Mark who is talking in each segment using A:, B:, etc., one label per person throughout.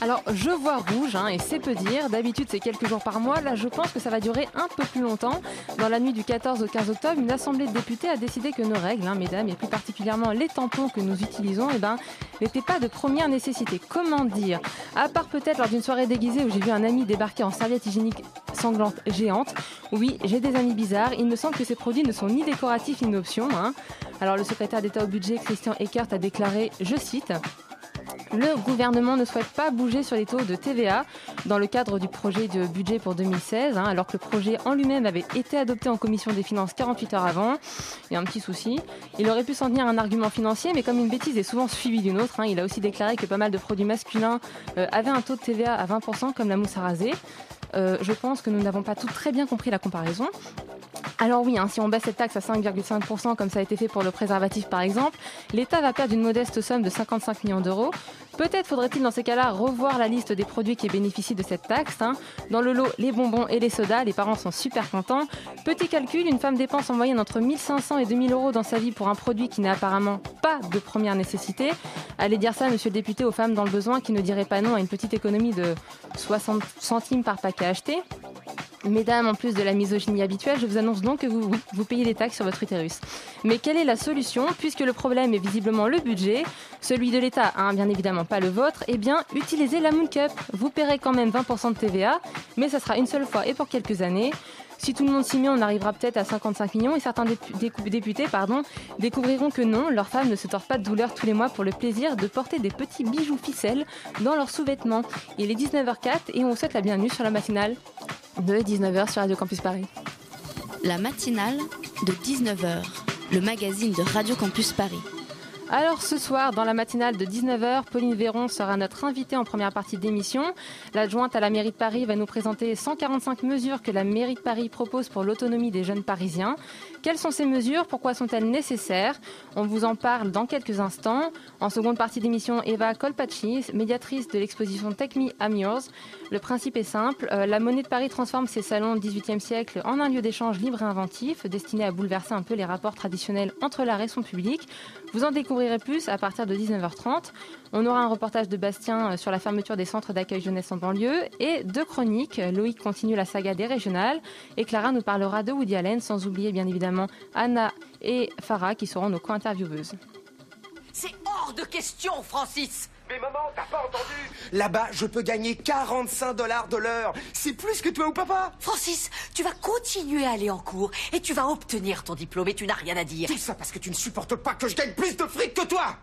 A: Alors, je vois rouge, hein, et c'est peu dire. D'habitude, c'est quelques jours par mois. Là, je pense que ça va durer un peu plus longtemps. Dans la nuit du 14 au 15 octobre, une assemblée de députés a décidé que nos règles, hein, mesdames, et plus particulièrement les tampons que nous utilisons, eh ben, n'étaient pas de première nécessité. Comment dire? À part peut-être lors d'une soirée déguisée où j'ai vu un ami débarquer en serviette hygiénique sanglante géante. Oui, j'ai des amis bizarres. Il me semble que ces produits ne sont ni décoratifs ni une option. hein. Alors, le secrétaire d'État au budget, Christian Eckert, a déclaré, je cite, le gouvernement ne souhaite pas bouger sur les taux de TVA dans le cadre du projet de budget pour 2016, hein, alors que le projet en lui-même avait été adopté en commission des finances 48 heures avant. Il y a un petit souci. Il aurait pu s'en tenir à un argument financier, mais comme une bêtise est souvent suivie d'une autre, hein, il a aussi déclaré que pas mal de produits masculins euh, avaient un taux de TVA à 20%, comme la mousse à raser. Euh, je pense que nous n'avons pas tout très bien compris la comparaison. Alors oui, hein, si on baisse cette taxe à 5,5% comme ça a été fait pour le préservatif par exemple, l'État va perdre une modeste somme de 55 millions d'euros. Peut-être faudrait-il dans ces cas-là revoir la liste des produits qui bénéficient de cette taxe. hein. Dans le lot, les bonbons et les sodas, les parents sont super contents. Petit calcul, une femme dépense en moyenne entre 1500 et 2000 euros dans sa vie pour un produit qui n'est apparemment pas de première nécessité. Allez dire ça, monsieur le député, aux femmes dans le besoin qui ne diraient pas non à une petite économie de 60 centimes par paquet acheté. Mesdames, en plus de la misogynie habituelle, je vous annonce donc que vous, payez des taxes sur votre utérus. Mais quelle est la solution? Puisque le problème est visiblement le budget, celui de l'État, hein, bien évidemment pas le vôtre, eh bien, utilisez la Moon Cup. Vous paierez quand même 20% de TVA, mais ça sera une seule fois et pour quelques années. Si tout le monde s'y met, on arrivera peut-être à 55 millions et certains députés pardon, découvriront que non, leurs femmes ne se tordent pas de douleur tous les mois pour le plaisir de porter des petits bijoux ficelles dans leurs sous-vêtements. Il est 19h04 et on vous souhaite la bienvenue sur la matinale de 19h sur Radio Campus Paris.
B: La matinale de 19h, le magazine de Radio Campus Paris.
A: Alors ce soir, dans la matinale de 19h, Pauline Véron sera notre invitée en première partie d'émission. L'adjointe à la mairie de Paris va nous présenter 145 mesures que la mairie de Paris propose pour l'autonomie des jeunes parisiens. Quelles sont ces mesures? Pourquoi sont-elles nécessaires? On vous en parle dans quelques instants. En seconde partie d'émission, Eva Colpacci, médiatrice de l'exposition Take Me I'm Yours. Le principe est simple, euh, la monnaie de Paris transforme ses salons du XVIIIe siècle en un lieu d'échange libre et inventif, destiné à bouleverser un peu les rapports traditionnels entre l'art et son public. Vous en découvrirez plus à partir de 19h30. On aura un reportage de Bastien euh, sur la fermeture des centres d'accueil jeunesse en banlieue et deux chroniques. Loïc continue la saga des régionales et Clara nous parlera de Woody Allen, sans oublier bien évidemment Anna et Farah qui seront nos co-intervieweuses.
C: C'est hors de question, Francis
D: Mais maman, t'as pas entendu? Là-bas, je peux gagner 45 dollars de l'heure. C'est plus que toi ou papa?
C: Francis, tu vas continuer à aller en cours et tu vas obtenir ton diplôme et tu n'as rien à dire.
D: Tout ça parce que tu ne supportes pas que je gagne plus de fric que toi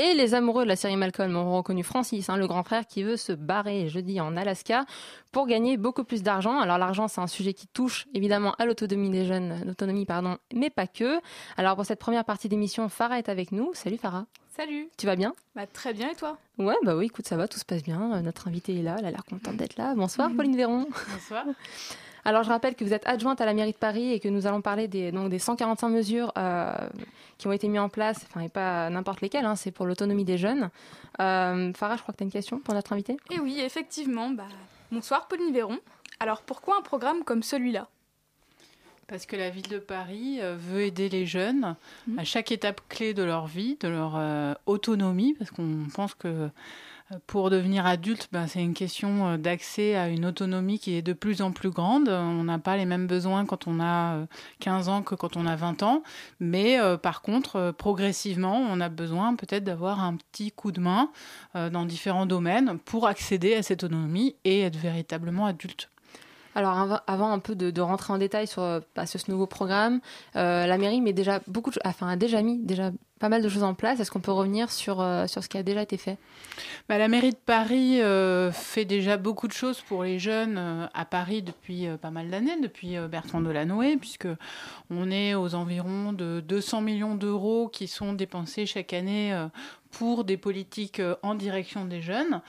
A: Et les amoureux de la série Malcolm ont reconnu Francis, hein, le grand frère qui veut se barrer jeudi en Alaska pour gagner beaucoup plus d'argent. Alors l'argent, c'est un sujet qui touche évidemment à l'autonomie des jeunes, l'autonomie pardon, mais pas que. Alors pour cette première partie d'émission, Farah est avec nous. Salut Farah.
E: Salut
A: Tu vas bien?
E: Bah très bien et toi?
A: Ouais, bah oui, écoute, ça va, tout se passe bien. Euh, Notre invitée est là, elle a l'air contente d'être là. Bonsoir. Pauline Véron.
E: Bonsoir.
A: Alors je rappelle que vous êtes adjointe à la mairie de Paris et que nous allons parler des, donc, des 145 mesures euh, qui ont été mises en place, enfin et pas n'importe lesquelles, hein, c'est pour l'autonomie des jeunes. Euh, Farah, je crois que tu as une question pour notre invitée
E: Et oui, effectivement, bah bonsoir Pauline Véron. Alors pourquoi un programme comme celui-là?
F: Parce que la ville de Paris euh, veut aider les jeunes
E: Mhm.
F: à chaque étape clé de leur vie, de leur euh, autonomie, parce qu'on pense que pour devenir adulte, ben, c'est une question euh, d'accès à une autonomie qui est de plus en plus grande. On n'a pas les mêmes besoins quand on a euh, 15 ans que quand on a 20 ans, mais euh, par contre, euh, progressivement, on a besoin peut-être d'avoir un petit coup de main euh, dans différents domaines pour accéder à cette autonomie et être véritablement adulte.
A: Alors avant un peu de, rentrer en détail sur, bah, ce nouveau programme, la mairie met déjà beaucoup, enfin a déjà mis déjà pas mal de choses en place. Est-ce qu'on peut revenir sur, euh, ce qui a déjà été fait?
F: Bah, La mairie de Paris euh, fait déjà beaucoup de choses pour les jeunes euh, à Paris depuis pas mal d'années, depuis Bertrand Delanoë, puisque on est aux environs de 200 millions d'euros qui sont dépensés chaque année pour des politiques en direction des jeunes.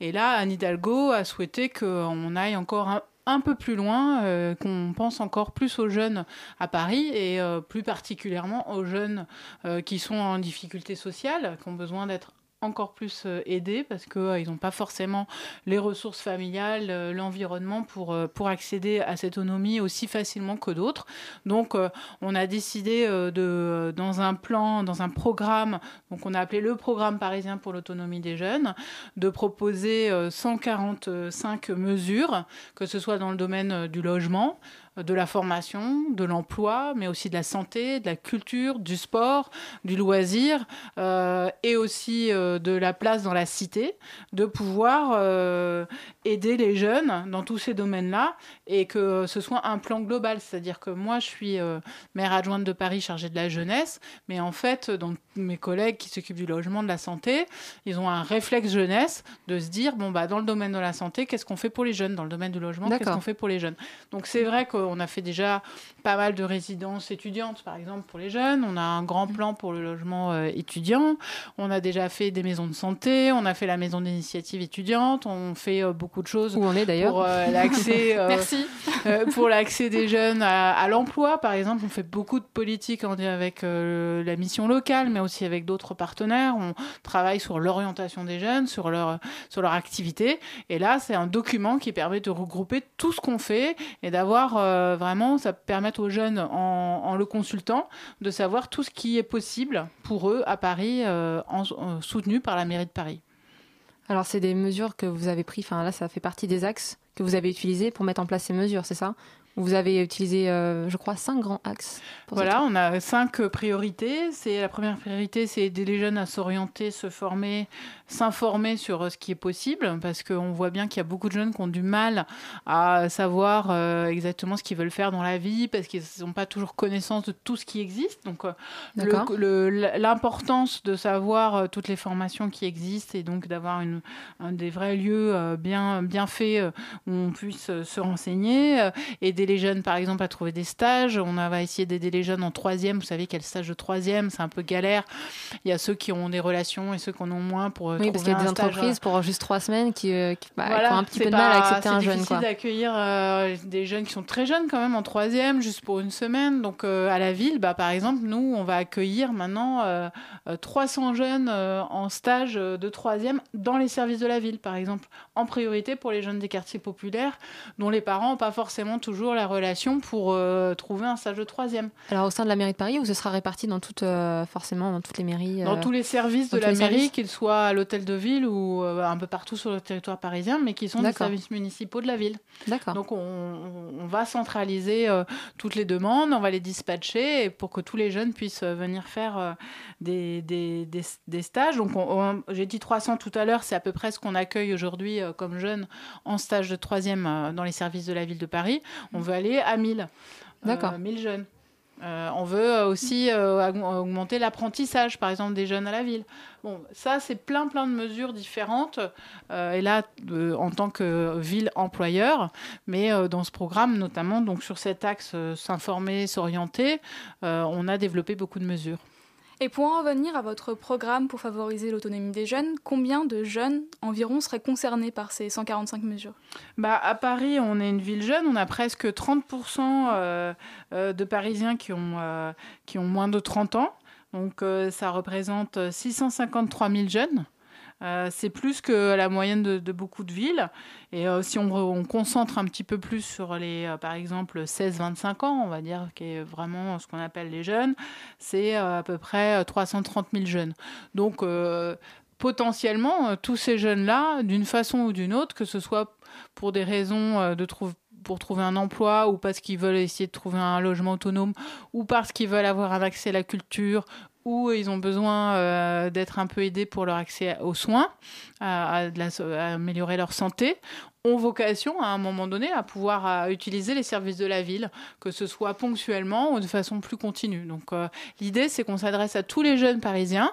F: Et là, Anne Hidalgo a souhaité qu'on aille encore un, un peu plus loin, euh, qu'on pense encore plus aux jeunes à Paris et euh, plus particulièrement aux jeunes euh, qui sont en difficulté sociale, qui ont besoin d'être encore plus euh, aidés parce qu'ils euh, n'ont pas forcément les ressources familiales, euh, l'environnement pour, accéder à cette autonomie aussi facilement que d'autres. Donc on a décidé de, dans un plan, dans un programme, donc on a appelé le programme parisien pour l'autonomie des jeunes, de proposer 145 mesures, que ce soit dans le domaine du logement, de la formation, de l'emploi, mais aussi de la santé, de la culture, du sport, du loisir, euh, et aussi euh, de la place dans la cité, de pouvoir euh, aider les jeunes dans tous ces domaines-là, et que ce soit un plan global. C'est-à-dire que moi, je suis maire adjointe de Paris chargée de la jeunesse, mais en fait, dans mes collègues qui s'occupent du logement, de la santé, ils ont un réflexe jeunesse de se dire, bon, bah, dans le domaine de la santé, qu'est-ce qu'on fait pour les jeunes? Dans le domaine du logement, qu'est-ce qu'on fait pour les jeunes? Donc c'est vrai que on a fait déjà pas mal de résidences étudiantes, par exemple, pour les jeunes. On a un grand plan pour le logement euh, étudiant. On a déjà fait des maisons de santé. On a fait la maison d'initiative étudiante. On fait euh, beaucoup de choses.
A: Où on est d'ailleurs
F: Pour euh, l'accès.
E: Merci.
F: pour l'accès des jeunes à, l'emploi, par exemple. On fait beaucoup de politique en avec la mission locale, mais aussi avec d'autres partenaires. On travaille sur l'orientation des jeunes, sur leur, sur leur activité. Et là, c'est un document qui permet de regrouper tout ce qu'on fait et d'avoir euh, vraiment, ça permet aux jeunes, en, le consultant, de savoir tout ce qui est possible pour eux à Paris, euh, en, soutenu par la mairie de Paris.
A: Alors, c'est des mesures que vous avez prises, enfin là, ça fait partie des axes que vous avez utilisés pour mettre en place ces mesures, c'est ça? Vous avez utilisé, euh, je crois, cinq grands axes.
F: Voilà, on a cinq priorités. C'est la première priorité, c'est aider les jeunes à s'orienter, se former, s'informer sur euh, ce qui est possible, parce qu'on voit bien qu'il y a beaucoup de jeunes qui ont du mal à savoir euh, exactement ce qu'ils veulent faire dans la vie, parce qu'ils n'ont pas toujours connaissance de tout ce qui existe. Donc, l'importance de savoir toutes les formations qui existent et donc d'avoir un des vrais lieux bien, bien faits où on puisse se renseigner, aider les jeunes, par exemple, à trouver des stages. On va essayer d'aider les jeunes en troisième. Vous savez quel stage de troisième, c'est un peu galère. Il y a ceux qui ont des relations et ceux qui en ont moins pour
A: oui, parce qu'il y a des entreprises pour juste trois semaines qui, euh, bah, ont un petit peu de mal à accepter un jeune.
F: C'est d'accueillir euh, des jeunes qui sont très jeunes quand même en troisième, juste pour une semaine. Donc euh, à la ville, bah, par exemple, nous, on va accueillir maintenant 300 jeunes en stage de troisième dans les services de la ville, par exemple, en priorité pour les jeunes des quartiers populaires, dont les parents n'ont pas forcément toujours la relation pour euh, trouver un stage de troisième.
A: Alors au sein de la mairie de Paris, où ce sera réparti dans toutes, euh, forcément dans toutes les mairies
F: Dans euh, tous les services de la mairie, qu'ils soient à l'hôtel de ville ou un peu partout sur le territoire parisien, mais qui sont des services municipaux de la ville.
A: D'accord.
F: Donc on, va centraliser toutes les demandes, on va les dispatcher pour que tous les jeunes puissent venir faire des, des, des, stages. Donc j'ai dit 300 tout à l'heure, c'est à peu près ce qu'on accueille aujourd'hui comme jeunes en stage de troisième dans les services de la ville de Paris. On veut aller à 1000.
A: D'accord.
F: 1000 jeunes. Euh, on veut aussi euh, augmenter l'apprentissage, par exemple, des jeunes à la ville. Bon, ça, c'est plein, plein de mesures différentes. Euh, et là, en tant que ville employeur, mais dans ce programme, notamment, donc sur cet axe s'informer, s'orienter, on a développé beaucoup de mesures.
E: Et pour en revenir à votre programme pour favoriser l'autonomie des jeunes, combien de jeunes environ seraient concernés par ces 145 mesures?
F: Bah, À Paris, on est une ville jeune, on a presque 30% euh, euh, de Parisiens qui ont, euh, qui ont moins de 30 ans. Donc ça représente 653 000 jeunes. Euh, c'est plus que la moyenne de, beaucoup de villes. Et euh, si on, concentre un petit peu plus sur les, euh, par exemple, 16-25 ans, on va dire, qui est vraiment ce qu'on appelle les jeunes, c'est à peu près 330 000 jeunes. Donc, potentiellement, tous ces jeunes-là, d'une façon ou d'une autre, que ce soit pour des raisons de pour trouver un emploi ou parce qu'ils veulent essayer de trouver un logement autonome ou parce qu'ils veulent avoir un accès à la culture où ils ont besoin euh, d'être un peu aidés pour leur accès aux soins, à, améliorer leur santé. ont vocation à un moment donné à pouvoir utiliser les services de la ville, que ce soit ponctuellement ou de façon plus continue. Donc euh, l'idée c'est qu'on s'adresse à tous les jeunes parisiens,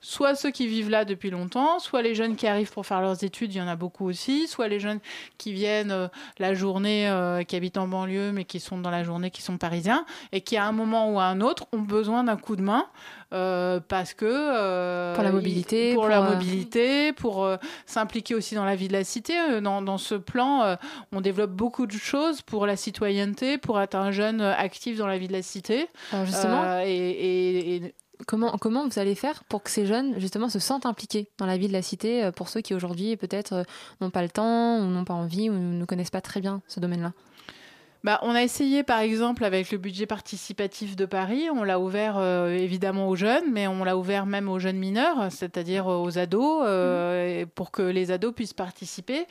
F: soit ceux qui vivent là depuis longtemps, soit les jeunes qui arrivent pour faire leurs études, il y en a beaucoup aussi, soit les jeunes qui viennent euh, la journée, euh, qui habitent en banlieue, mais qui sont dans la journée, qui sont parisiens, et qui à un moment ou à un autre ont besoin d'un coup de main. Euh, parce que
A: pour la mobilité,
F: pour, la mobilité, pour s'impliquer aussi dans la vie de la cité. Dans, dans ce plan, on développe beaucoup de choses pour la citoyenneté, pour être un jeune actif dans la vie de la cité.
A: Alors justement,
F: et, et, et
A: Comment, comment vous allez faire pour que ces jeunes, justement, se sentent impliqués dans la vie de la cité, euh, pour ceux qui aujourd'hui, peut-être, euh, n'ont pas le temps, ou n'ont pas envie, ou ne connaissent pas très bien ce domaine-là?
F: Bah, on a essayé par exemple avec le budget participatif de Paris, on l'a ouvert euh, évidemment aux jeunes, mais on l'a ouvert même aux jeunes mineurs, c'est-à-dire aux ados, mmh. pour que les ados puissent participer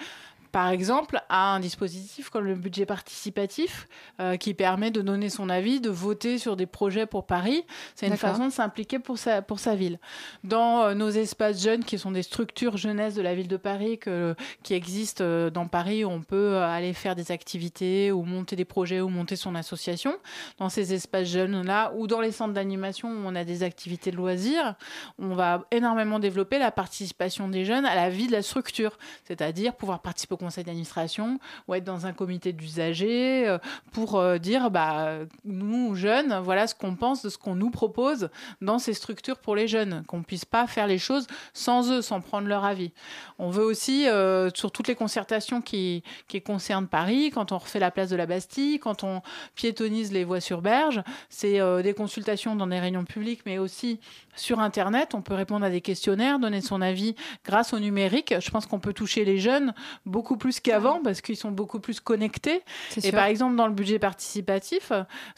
F: par exemple, à un dispositif comme le budget participatif euh, qui permet de donner son avis, de voter sur des projets pour Paris. C'est une façon de s'impliquer pour sa, pour sa ville. Dans euh, nos espaces jeunes, qui sont des structures jeunesse de la ville de Paris, que, qui existent euh, dans Paris, où on peut aller faire des activités ou monter des projets ou monter son association. Dans ces espaces jeunes-là, ou dans les centres d'animation où on a des activités de loisirs, on va énormément développer la participation des jeunes à la vie de la structure, c'est-à-dire pouvoir participer conseil d'administration ou être dans un comité d'usagers euh, pour euh, dire bah nous jeunes voilà ce qu'on pense de ce qu'on nous propose dans ces structures pour les jeunes. Qu'on puisse pas faire les choses sans eux sans prendre leur avis. On veut aussi euh, sur toutes les concertations qui, qui concernent Paris quand on refait la place de la Bastille quand on piétonise les voies sur berge c'est des consultations dans des réunions publiques mais aussi sur internet. On peut répondre à des questionnaires donner son avis grâce au numérique. Je pense qu'on peut toucher les jeunes beaucoup beaucoup plus qu'avant parce qu'ils sont beaucoup plus connectés. Et par exemple, dans le budget participatif,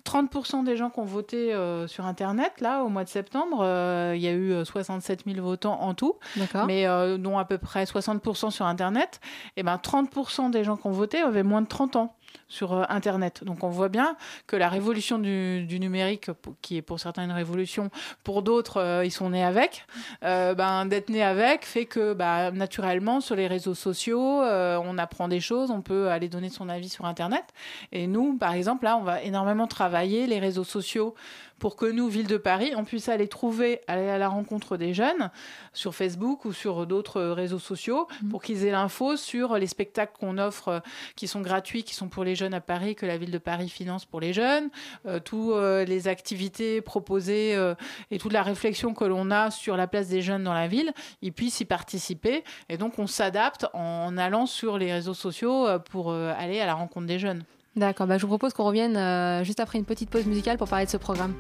F: 30% des gens qui ont voté euh, sur Internet, là, au mois de septembre, euh, il y a eu 67 euh, 000 votants en tout, mais dont à peu près 60% sur Internet. Et ben 30% des gens qui ont voté avaient moins de 30 ans sur euh, Internet. Donc on voit bien que la révolution du, numérique, qui est pour certains une révolution, pour d'autres euh, ils sont nés avec, euh, ben, d'être né avec fait que bah, naturellement sur les réseaux sociaux, on apprend des choses, on peut aller donner son avis sur Internet. Et nous, par exemple, là, on va énormément travailler les réseaux sociaux pour que nous, Ville de Paris, on puisse aller trouver, aller à la rencontre des jeunes sur Facebook ou sur d'autres réseaux sociaux mmh. pour qu'ils aient l'info sur les spectacles qu'on offre qui sont gratuits, qui sont pour les jeunes à Paris, que la Ville de Paris finance pour les jeunes, euh, toutes euh, les activités proposées euh, et toute la réflexion que l'on a sur la place des jeunes dans la ville, ils puissent y participer. Et donc on s'adapte en allant sur les réseaux sociaux pour aller à la rencontre des jeunes.
A: D'accord, bah, je vous propose qu'on revienne euh, juste après une petite pause musicale pour parler de ce programme.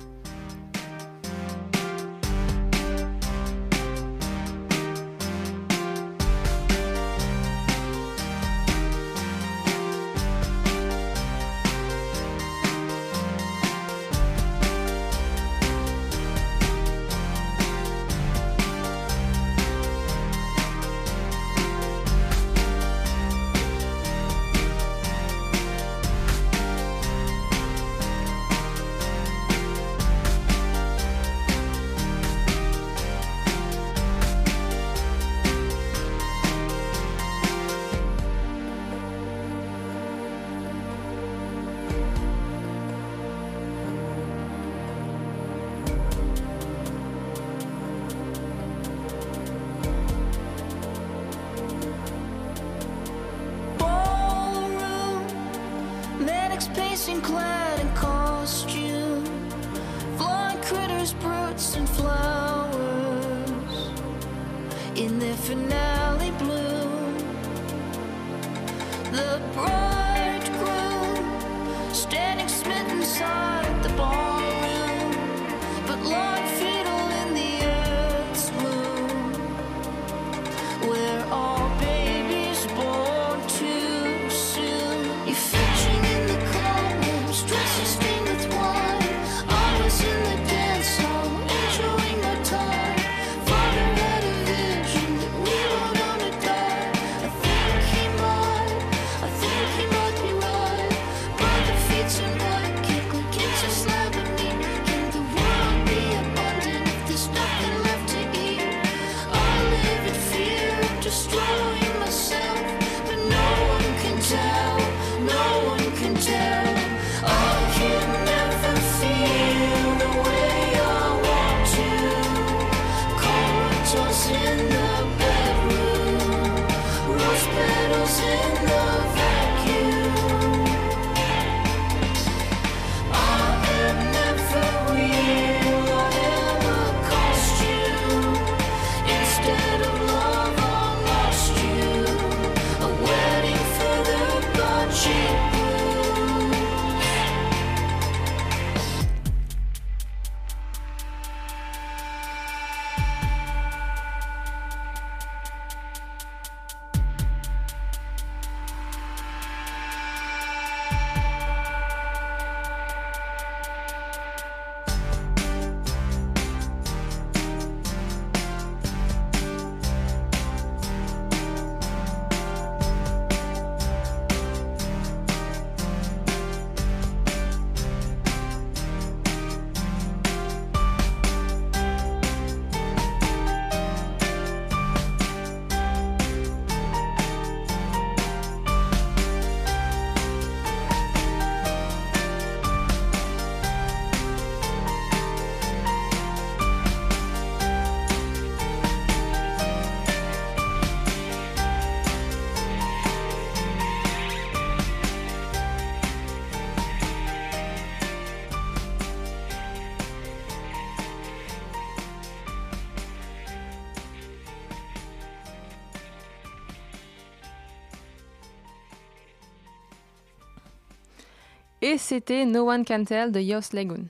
A: Et c'était No One Can Tell de Yost Lagoon.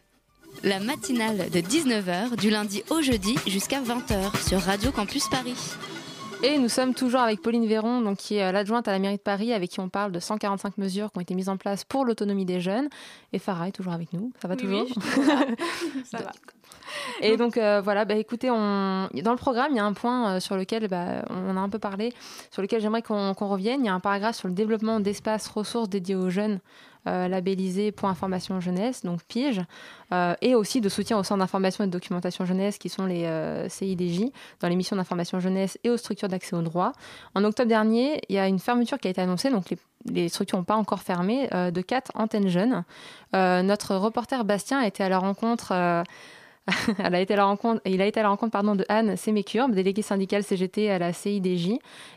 B: La matinale de 19h du lundi au jeudi jusqu'à 20h sur Radio Campus Paris.
A: Et nous sommes toujours avec Pauline Véron, donc, qui est l'adjointe à la mairie de Paris, avec qui on parle de 145 mesures qui ont été mises en place pour l'autonomie des jeunes. Et Farah est toujours avec nous. Ça va toujours
E: oui, je suis toujours là. Ça va.
A: Et donc euh, voilà, bah, écoutez, on... dans le programme, il y a un point euh, sur lequel bah, on a un peu parlé, sur lequel j'aimerais qu'on qu'on revienne. Il y a un paragraphe sur le développement d'espaces ressources dédiés aux jeunes euh, labellisés pour information jeunesse, donc PIGE, euh, et aussi de soutien aux centres d'information et de documentation jeunesse qui sont les euh, CIDJ, dans les missions d'information jeunesse et aux structures d'accès au droit. En octobre dernier, il y a une fermeture qui a été annoncée, donc les structures n'ont pas encore fermé, de quatre antennes jeunes. Notre reporter Bastien a été à la rencontre. elle a été à rencontre, il a été à la rencontre pardon, de Anne Sémécurbe, déléguée syndicale CGT à la CIDJ,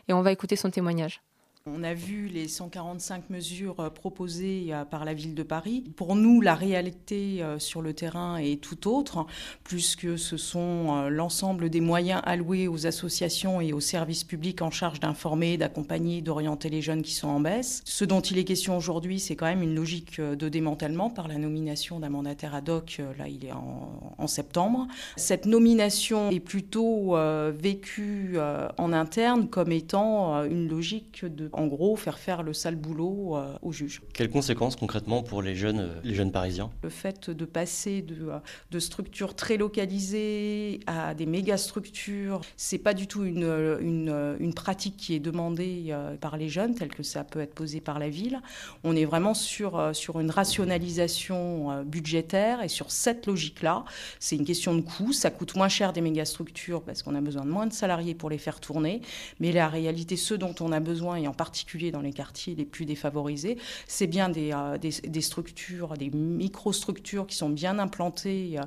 A: et on va écouter son témoignage.
G: On a vu les 145 mesures euh, proposées euh, par la ville de Paris. Pour nous, la réalité euh, sur le terrain est tout autre, puisque ce sont l'ensemble des moyens alloués aux associations et aux services publics en charge d'informer, d'accompagner, d'orienter les jeunes qui sont en baisse. Ce dont il est question aujourd'hui, c'est quand même une logique de démantèlement par la nomination d'un mandataire ad hoc. Là, il est en, septembre. Cette nomination est plutôt vécue en interne comme étant une logique de, en gros, faire faire le sale boulot euh, aux juges.
H: Quelles conséquences concrètement pour les jeunes, euh, les jeunes parisiens?
G: Le fait de passer de, euh, de structures très localisées à des méga structures, c'est pas du tout une, une, une pratique qui est demandée par les jeunes, telle que ça peut être posé par la ville. On est vraiment sur, sur une rationalisation budgétaire et sur cette logique-là. C'est une question de coût. Ça coûte moins cher des méga structures parce qu'on a besoin de moins de salariés pour les faire tourner. Mais la réalité, ce dont on a besoin, et en particulier dans les quartiers les plus défavorisés, c'est bien des, euh, des, structures, des microstructures qui sont bien implantées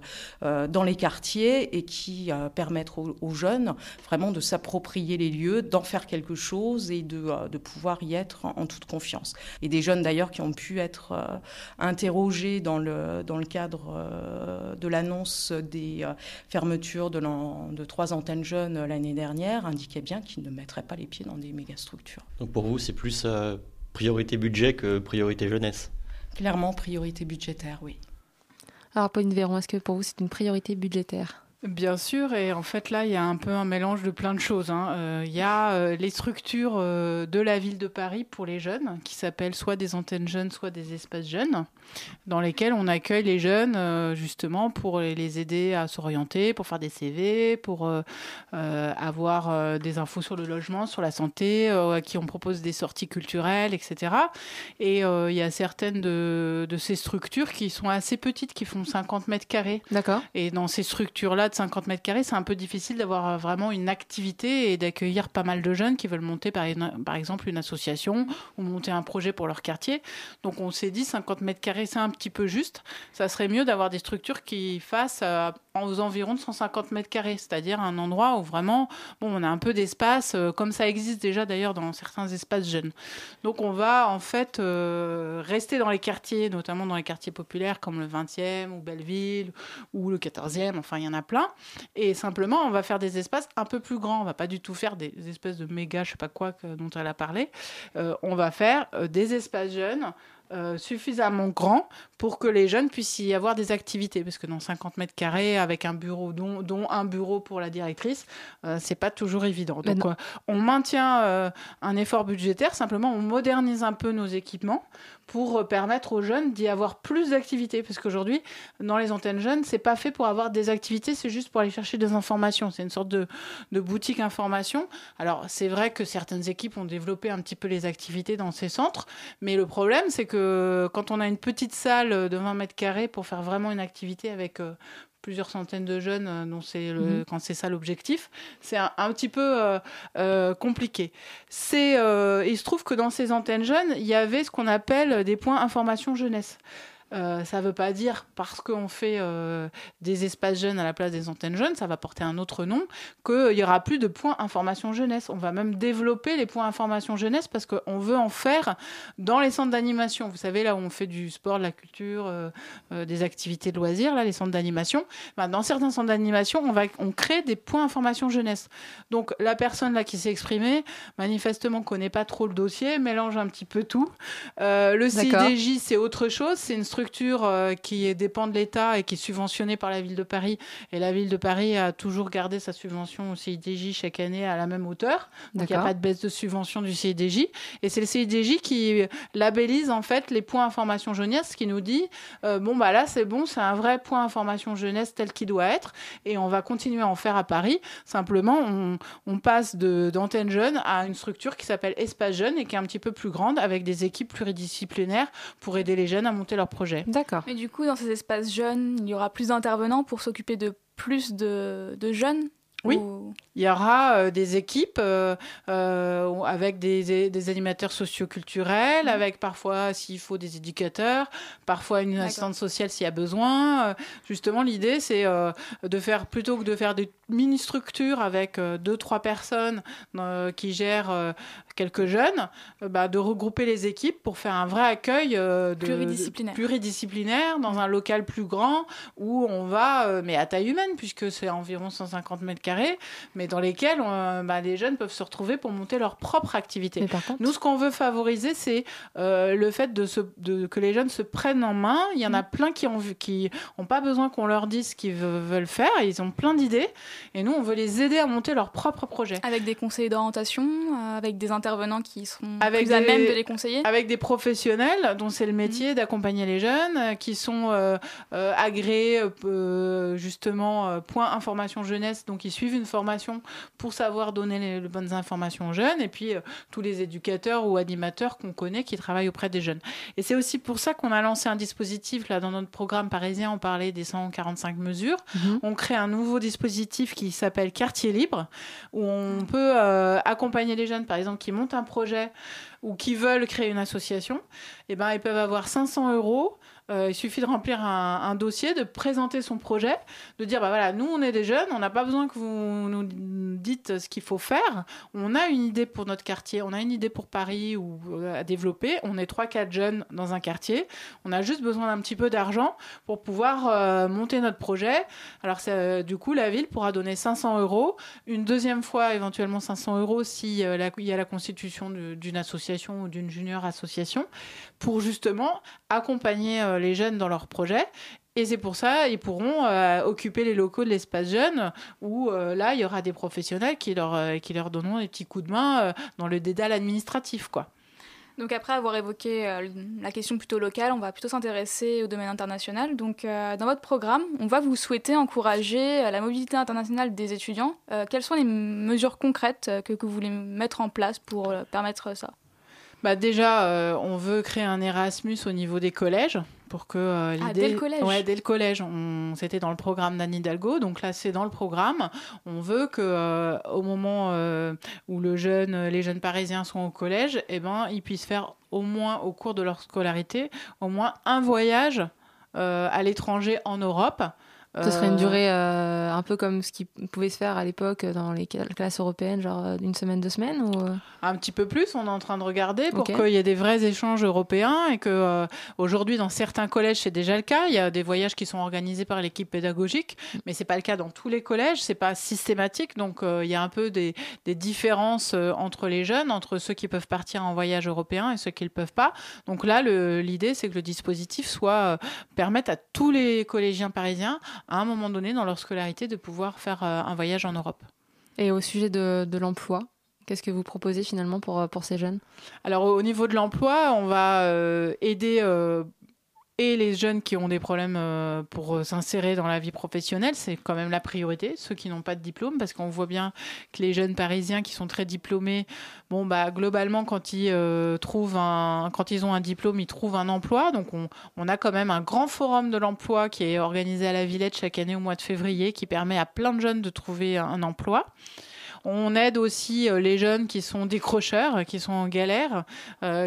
G: euh, dans les quartiers et qui euh, permettent aux, jeunes vraiment de s'approprier les lieux, d'en faire quelque chose et de, euh, de pouvoir y être en, toute confiance. Et des jeunes d'ailleurs qui ont pu être euh, interrogés dans le, dans le cadre euh, de l'annonce des euh, fermetures de, trois antennes jeunes l'année dernière indiquaient bien qu'ils ne mettraient pas les pieds dans des méga structures.
H: Donc pour vous, c'est plus euh, priorité budget que priorité jeunesse
G: Clairement, priorité budgétaire, oui.
A: Alors Pauline Véron, est-ce que pour vous c'est une priorité budgétaire?
F: Bien sûr, et en fait là, il y a un peu un mélange de plein de choses. hein. Euh, Il y a euh, les structures euh, de la ville de Paris pour les jeunes, qui s'appellent soit des antennes jeunes, soit des espaces jeunes, dans lesquels on accueille les jeunes euh, justement pour les- aider à s'orienter, pour faire des CV, pour euh, euh, avoir des infos sur le logement, sur la santé, à qui on propose des sorties culturelles, etc. Et il y a certaines de, de ces structures qui sont assez petites, qui font 50 mètres carrés.
A: D'accord.
F: Et dans ces structures-là de 50 mètres carrés, c'est un peu difficile d'avoir vraiment une activité et d'accueillir pas mal de jeunes qui veulent monter par, une- par exemple une association ou monter un projet pour leur quartier. Donc on s'est dit 50 mètres carrés, c'est un petit peu juste. Ça serait mieux d'avoir des structures qui fassent euh, aux environs de 150 mètres carrés, c'est-à-dire un endroit où vraiment bon, on a un peu d'espace, euh, comme ça existe déjà d'ailleurs dans certains espaces jeunes. Donc on va en fait euh, rester dans les quartiers, notamment dans les quartiers populaires comme le 20e ou Belleville ou le 14e, enfin il y en a plein. Et simplement, on va faire des espaces un peu plus grands. On va pas du tout faire des espèces de méga, je sais pas quoi, dont elle a parlé. Euh, on va faire des espaces jeunes. Euh, suffisamment grands pour que les jeunes puissent y avoir des activités. Parce que dans 50 mètres carrés avec un bureau dont, dont un bureau pour la directrice euh, c'est pas toujours évident. Donc euh, on maintient euh, un effort budgétaire. Simplement on modernise un peu nos équipements pour permettre aux jeunes d'y avoir plus d'activités. Parce qu'aujourd'hui dans les antennes jeunes c'est pas fait pour avoir des activités c'est juste pour aller chercher des informations. C'est une sorte de, de boutique information. Alors c'est vrai que certaines équipes ont développé un petit peu les activités dans ces centres mais le problème c'est que quand on a une petite salle de 20 mètres carrés pour faire vraiment une activité avec euh, plusieurs centaines de jeunes, euh, dont c'est le-
A: Mhm.
F: quand c'est ça l'objectif, c'est un, un petit peu euh, euh, compliqué. C'est, euh, il se trouve que dans ces antennes jeunes, il y avait ce qu'on appelle des points information jeunesse. Euh, ça ne veut pas dire parce qu'on fait euh, des espaces jeunes à la place des antennes jeunes, ça va porter un autre nom, qu'il n'y aura plus de points information jeunesse. On va même développer les points information jeunesse parce qu'on veut en faire dans les centres d'animation. Vous savez, là où on fait du sport, de la culture, euh, des activités de loisirs, là, les centres d'animation. Ben, dans certains centres d'animation, on, va, on crée des points information jeunesse. Donc la personne là qui s'est exprimée, manifestement, connaît pas trop le dossier, mélange un petit peu tout. le CIDJ, c'est autre chose, c'est une structure euh, qui dépend de l'État et qui est subventionnée par la ville de Paris. Et la ville de Paris a toujours gardé sa subvention au CIDJ chaque année à la même hauteur. Donc il n'y a pas de baisse de subvention du CIDJ. Et c'est le CIDJ qui labellise en fait les points information jeunesse, qui nous dit euh, bon bah là c'est bon, c'est un vrai point information jeunesse tel qu'il doit être. Et on va continuer à en faire à Paris. Simplement, on, on passe d'antenne jeune à une structure qui s'appelle Espace Jeune et qui est un petit peu plus grande avec des équipes pluridisciplinaires pour aider les jeunes à monter leur projet.
A: D'accord.
E: Mais du coup, dans ces espaces jeunes, il y aura plus d'intervenants pour s'occuper de plus de, jeunes
F: oui, il y aura euh, des équipes euh, euh, avec des, des, animateurs socioculturels, mmh. avec parfois, s'il faut, des éducateurs, parfois une assistante sociale s'il y a besoin. justement, l'idée, c'est de faire, plutôt que de faire des mini-structures avec deux, trois personnes qui gèrent quelques jeunes, euh, bah, de regrouper les équipes pour faire un vrai accueil euh, de,
E: pluridisciplinaire.
F: pluridisciplinaire dans un local plus grand où on va, euh, mais à taille humaine puisque c'est environ 150 mètres carrés, mais dans lesquels bah, les jeunes peuvent se retrouver pour monter leur propre activité. Nous, ce qu'on veut favoriser, c'est le fait de, se, de, que les jeunes se prennent en main. Il y en a mm. plein qui ont qui ont pas besoin qu'on leur dise ce qu'ils veulent faire. Ils ont plein d'idées et nous, on veut les aider à monter leur propre projet.
E: Avec des conseils d'orientation, avec des intervenants qui avec plus à même de les conseiller
F: Avec des professionnels dont c'est le métier mhm. d'accompagner les jeunes, euh, qui sont euh, euh, agréés justement point information jeunesse, donc ils suivent une formation pour savoir donner les, bonnes informations aux jeunes, et puis tous les éducateurs ou animateurs qu'on connaît qui travaillent auprès des jeunes. Et c'est aussi pour ça qu'on a lancé un dispositif, là dans notre programme parisien, on parlait des 145 mesures, mhm. on crée un nouveau dispositif qui s'appelle Quartier Libre, où on peut accompagner les jeunes, par exemple, qui montent un projet ou qui veulent créer une association, eh ben, ils peuvent avoir 500 euros euh, il suffit de remplir un, dossier, de présenter son projet, de dire bah voilà, nous on est des jeunes, on n'a pas besoin que vous nous dites ce qu'il faut faire. On a une idée pour notre quartier, on a une idée pour Paris ou euh, à développer. On est trois quatre jeunes dans un quartier. On a juste besoin d'un petit peu d'argent pour pouvoir euh, monter notre projet. Alors du coup, la ville pourra donner 500 euros, une deuxième fois éventuellement 500 euros si y a la constitution d'une association ou d'une junior association pour justement accompagner euh, les jeunes dans leurs projets. Et c'est pour ça, ils pourront euh, occuper les locaux de l'espace jeune, où euh, là, il y aura des professionnels qui leur, qui leur donneront des petits coups de main dans le dédale administratif. quoi.
E: Donc après avoir évoqué la question plutôt locale, on va plutôt s'intéresser au domaine international. Donc dans votre programme, on va vous souhaiter encourager la mobilité internationale des étudiants. quelles sont les mesures concrètes que, que vous voulez mettre en place pour permettre ça?
F: Bah déjà, on veut créer un Erasmus au niveau des collèges pour que euh.
E: Ah, dès le collège.
F: Ouais, dès le collège. On... C'était dans le programme d'Anne Hidalgo, donc là c'est dans le programme. On veut que euh, au moment euh, où le jeune, les jeunes Parisiens sont au collège, eh ben ils puissent faire au moins au cours de leur scolarité au moins un voyage à l'étranger en Europe.
A: Ce serait une durée un peu comme ce qui pouvait se faire à l'époque dans les classes européennes, genre d'une semaine, deux semaines ou
F: un petit peu plus. On est en train de regarder pour qu'il y ait des vrais échanges européens et que euh, aujourd'hui dans certains collèges c'est déjà le cas. Il y a des voyages qui sont organisés par l'équipe pédagogique, mais c'est pas le cas dans tous les collèges. C'est pas systématique, donc euh, il y a un peu des, différences euh, entre les jeunes, entre ceux qui peuvent partir en voyage européen et ceux qui ne peuvent pas. Donc là, l'idée c'est que le dispositif soit permette à tous les collégiens parisiens à un moment donné dans leur scolarité de pouvoir faire un voyage en Europe.
A: Et au sujet de l'emploi, Qu'est-ce que vous proposez finalement pour, euh, pour ces jeunes?
F: Alors au niveau de l'emploi, on va euh, aider euh, et les jeunes qui ont des problèmes pour s'insérer dans la vie professionnelle, c'est quand même la priorité, ceux qui n'ont pas de diplôme, parce qu'on voit bien que les jeunes parisiens qui sont très diplômés, bon bah globalement quand ils trouvent un, quand ils ont un diplôme, ils trouvent un emploi. Donc on, on a quand même un grand forum de l'emploi qui est organisé à la Villette chaque année au mois de février, qui permet à plein de jeunes de trouver un emploi. On aide aussi les jeunes qui sont décrocheurs, qui sont en galère,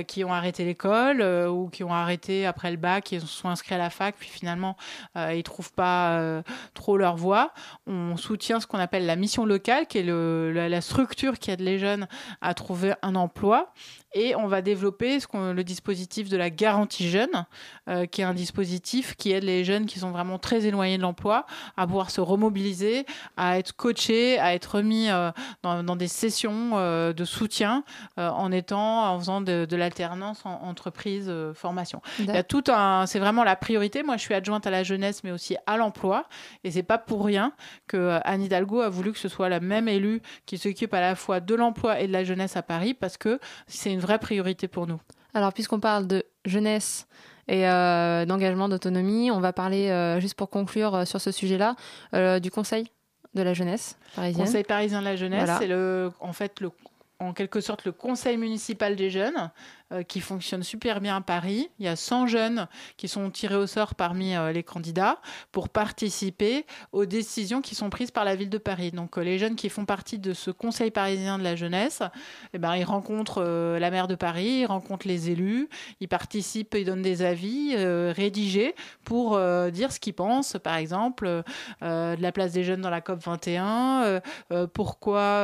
F: qui ont arrêté l'école ou qui ont arrêté après le bac, qui sont inscrits à la fac, puis finalement ils trouvent pas trop leur voie. On soutient ce qu'on appelle la mission locale, qui est la structure qui aide les jeunes à trouver un emploi. Et on va développer ce qu'on, le dispositif de la garantie jeune, euh, qui est un dispositif qui aide les jeunes qui sont vraiment très éloignés de l'emploi à pouvoir se remobiliser, à être coachés, à être mis euh, dans, dans, des sessions euh, de soutien en étant, en faisant de, de l'alternance en entreprise formation. Il y a tout un, c'est vraiment la priorité. Moi, je suis adjointe à la jeunesse, mais aussi à l'emploi, et c'est pas pour rien que Anne Hidalgo a voulu que ce soit la même élue qui s'occupe à la fois de l'emploi et de la jeunesse à Paris, parce que c'est une vraie priorité pour nous.
A: Alors, puisqu'on parle de jeunesse et euh, d'engagement, d'autonomie, on va parler, euh, juste pour conclure euh, sur ce sujet-là, euh, du Conseil de la jeunesse parisienne.
F: Conseil parisien de la jeunesse, voilà. c'est le, en fait le, en quelque sorte le Conseil municipal des jeunes euh, qui fonctionne super bien à Paris. Il y a 100 jeunes qui sont tirés au sort parmi euh, les candidats pour participer aux décisions qui sont prises par la ville de Paris. Donc euh, les jeunes qui font partie de ce Conseil parisien de la jeunesse, eh ben, ils rencontrent la maire de Paris, ils rencontrent les élus, ils participent, ils donnent des avis rédigés pour dire ce qu'ils pensent, par exemple, de la place des jeunes dans la COP 21, pourquoi,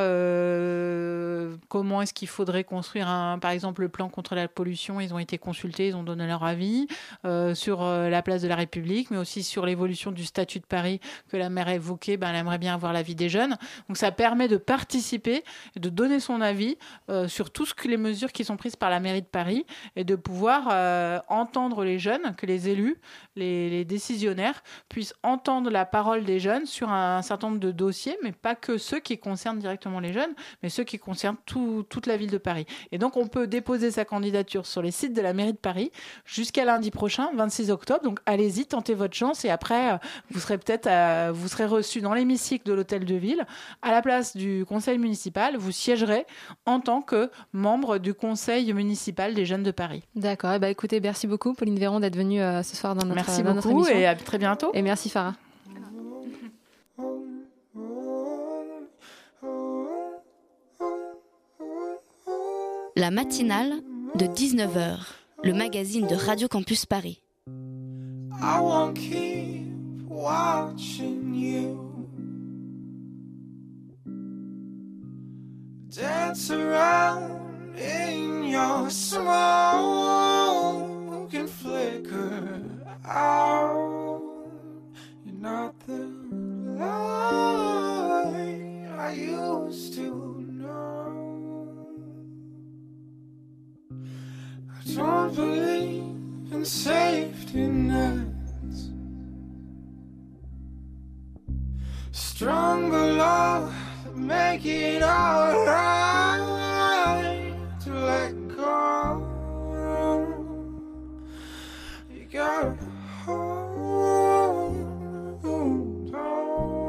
F: comment est-ce qu'il faudrait construire un, par exemple, le plan contre la pollution, ils ont été consultés, ils ont donné leur avis euh, sur euh, la place de la République, mais aussi sur l'évolution du statut de Paris que la maire a évoqué. Ben, elle aimerait bien avoir l'avis des jeunes. Donc ça permet de participer, de donner son avis euh, sur toutes les mesures qui sont prises par la mairie de Paris et de pouvoir entendre les jeunes, que les élus, les, les, décisionnaires puissent entendre la parole des jeunes sur un, un, certain nombre de dossiers, mais pas que ceux qui concernent directement les jeunes, mais ceux qui concernent tout, toute la ville de Paris. Et donc on peut déposer sa candidature sur les sites de la mairie de Paris jusqu'à lundi prochain, 26 octobre. Donc allez-y, tentez votre chance et après euh, vous serez peut-être euh, vous serez reçu dans l'hémicycle de l'hôtel de ville à la place du conseil municipal. Vous siégerez en tant que membre du conseil municipal des jeunes de Paris.
A: D'accord. Eh ben, écoutez, merci beaucoup Pauline Véron d'être venue euh, ce soir dans notre,
F: merci
A: dans
F: beaucoup
A: notre émission.
F: et à très bientôt.
A: Et merci Farah.
B: La matinale de 19h, le magazine de Radio Campus Paris.
I: I won't keep watching you dance around in your smoke and flicker out. You're not the light don't believe in safety nets. Stronger love, make it alright to let go. You gotta hold on.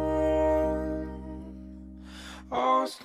I: Oh, it's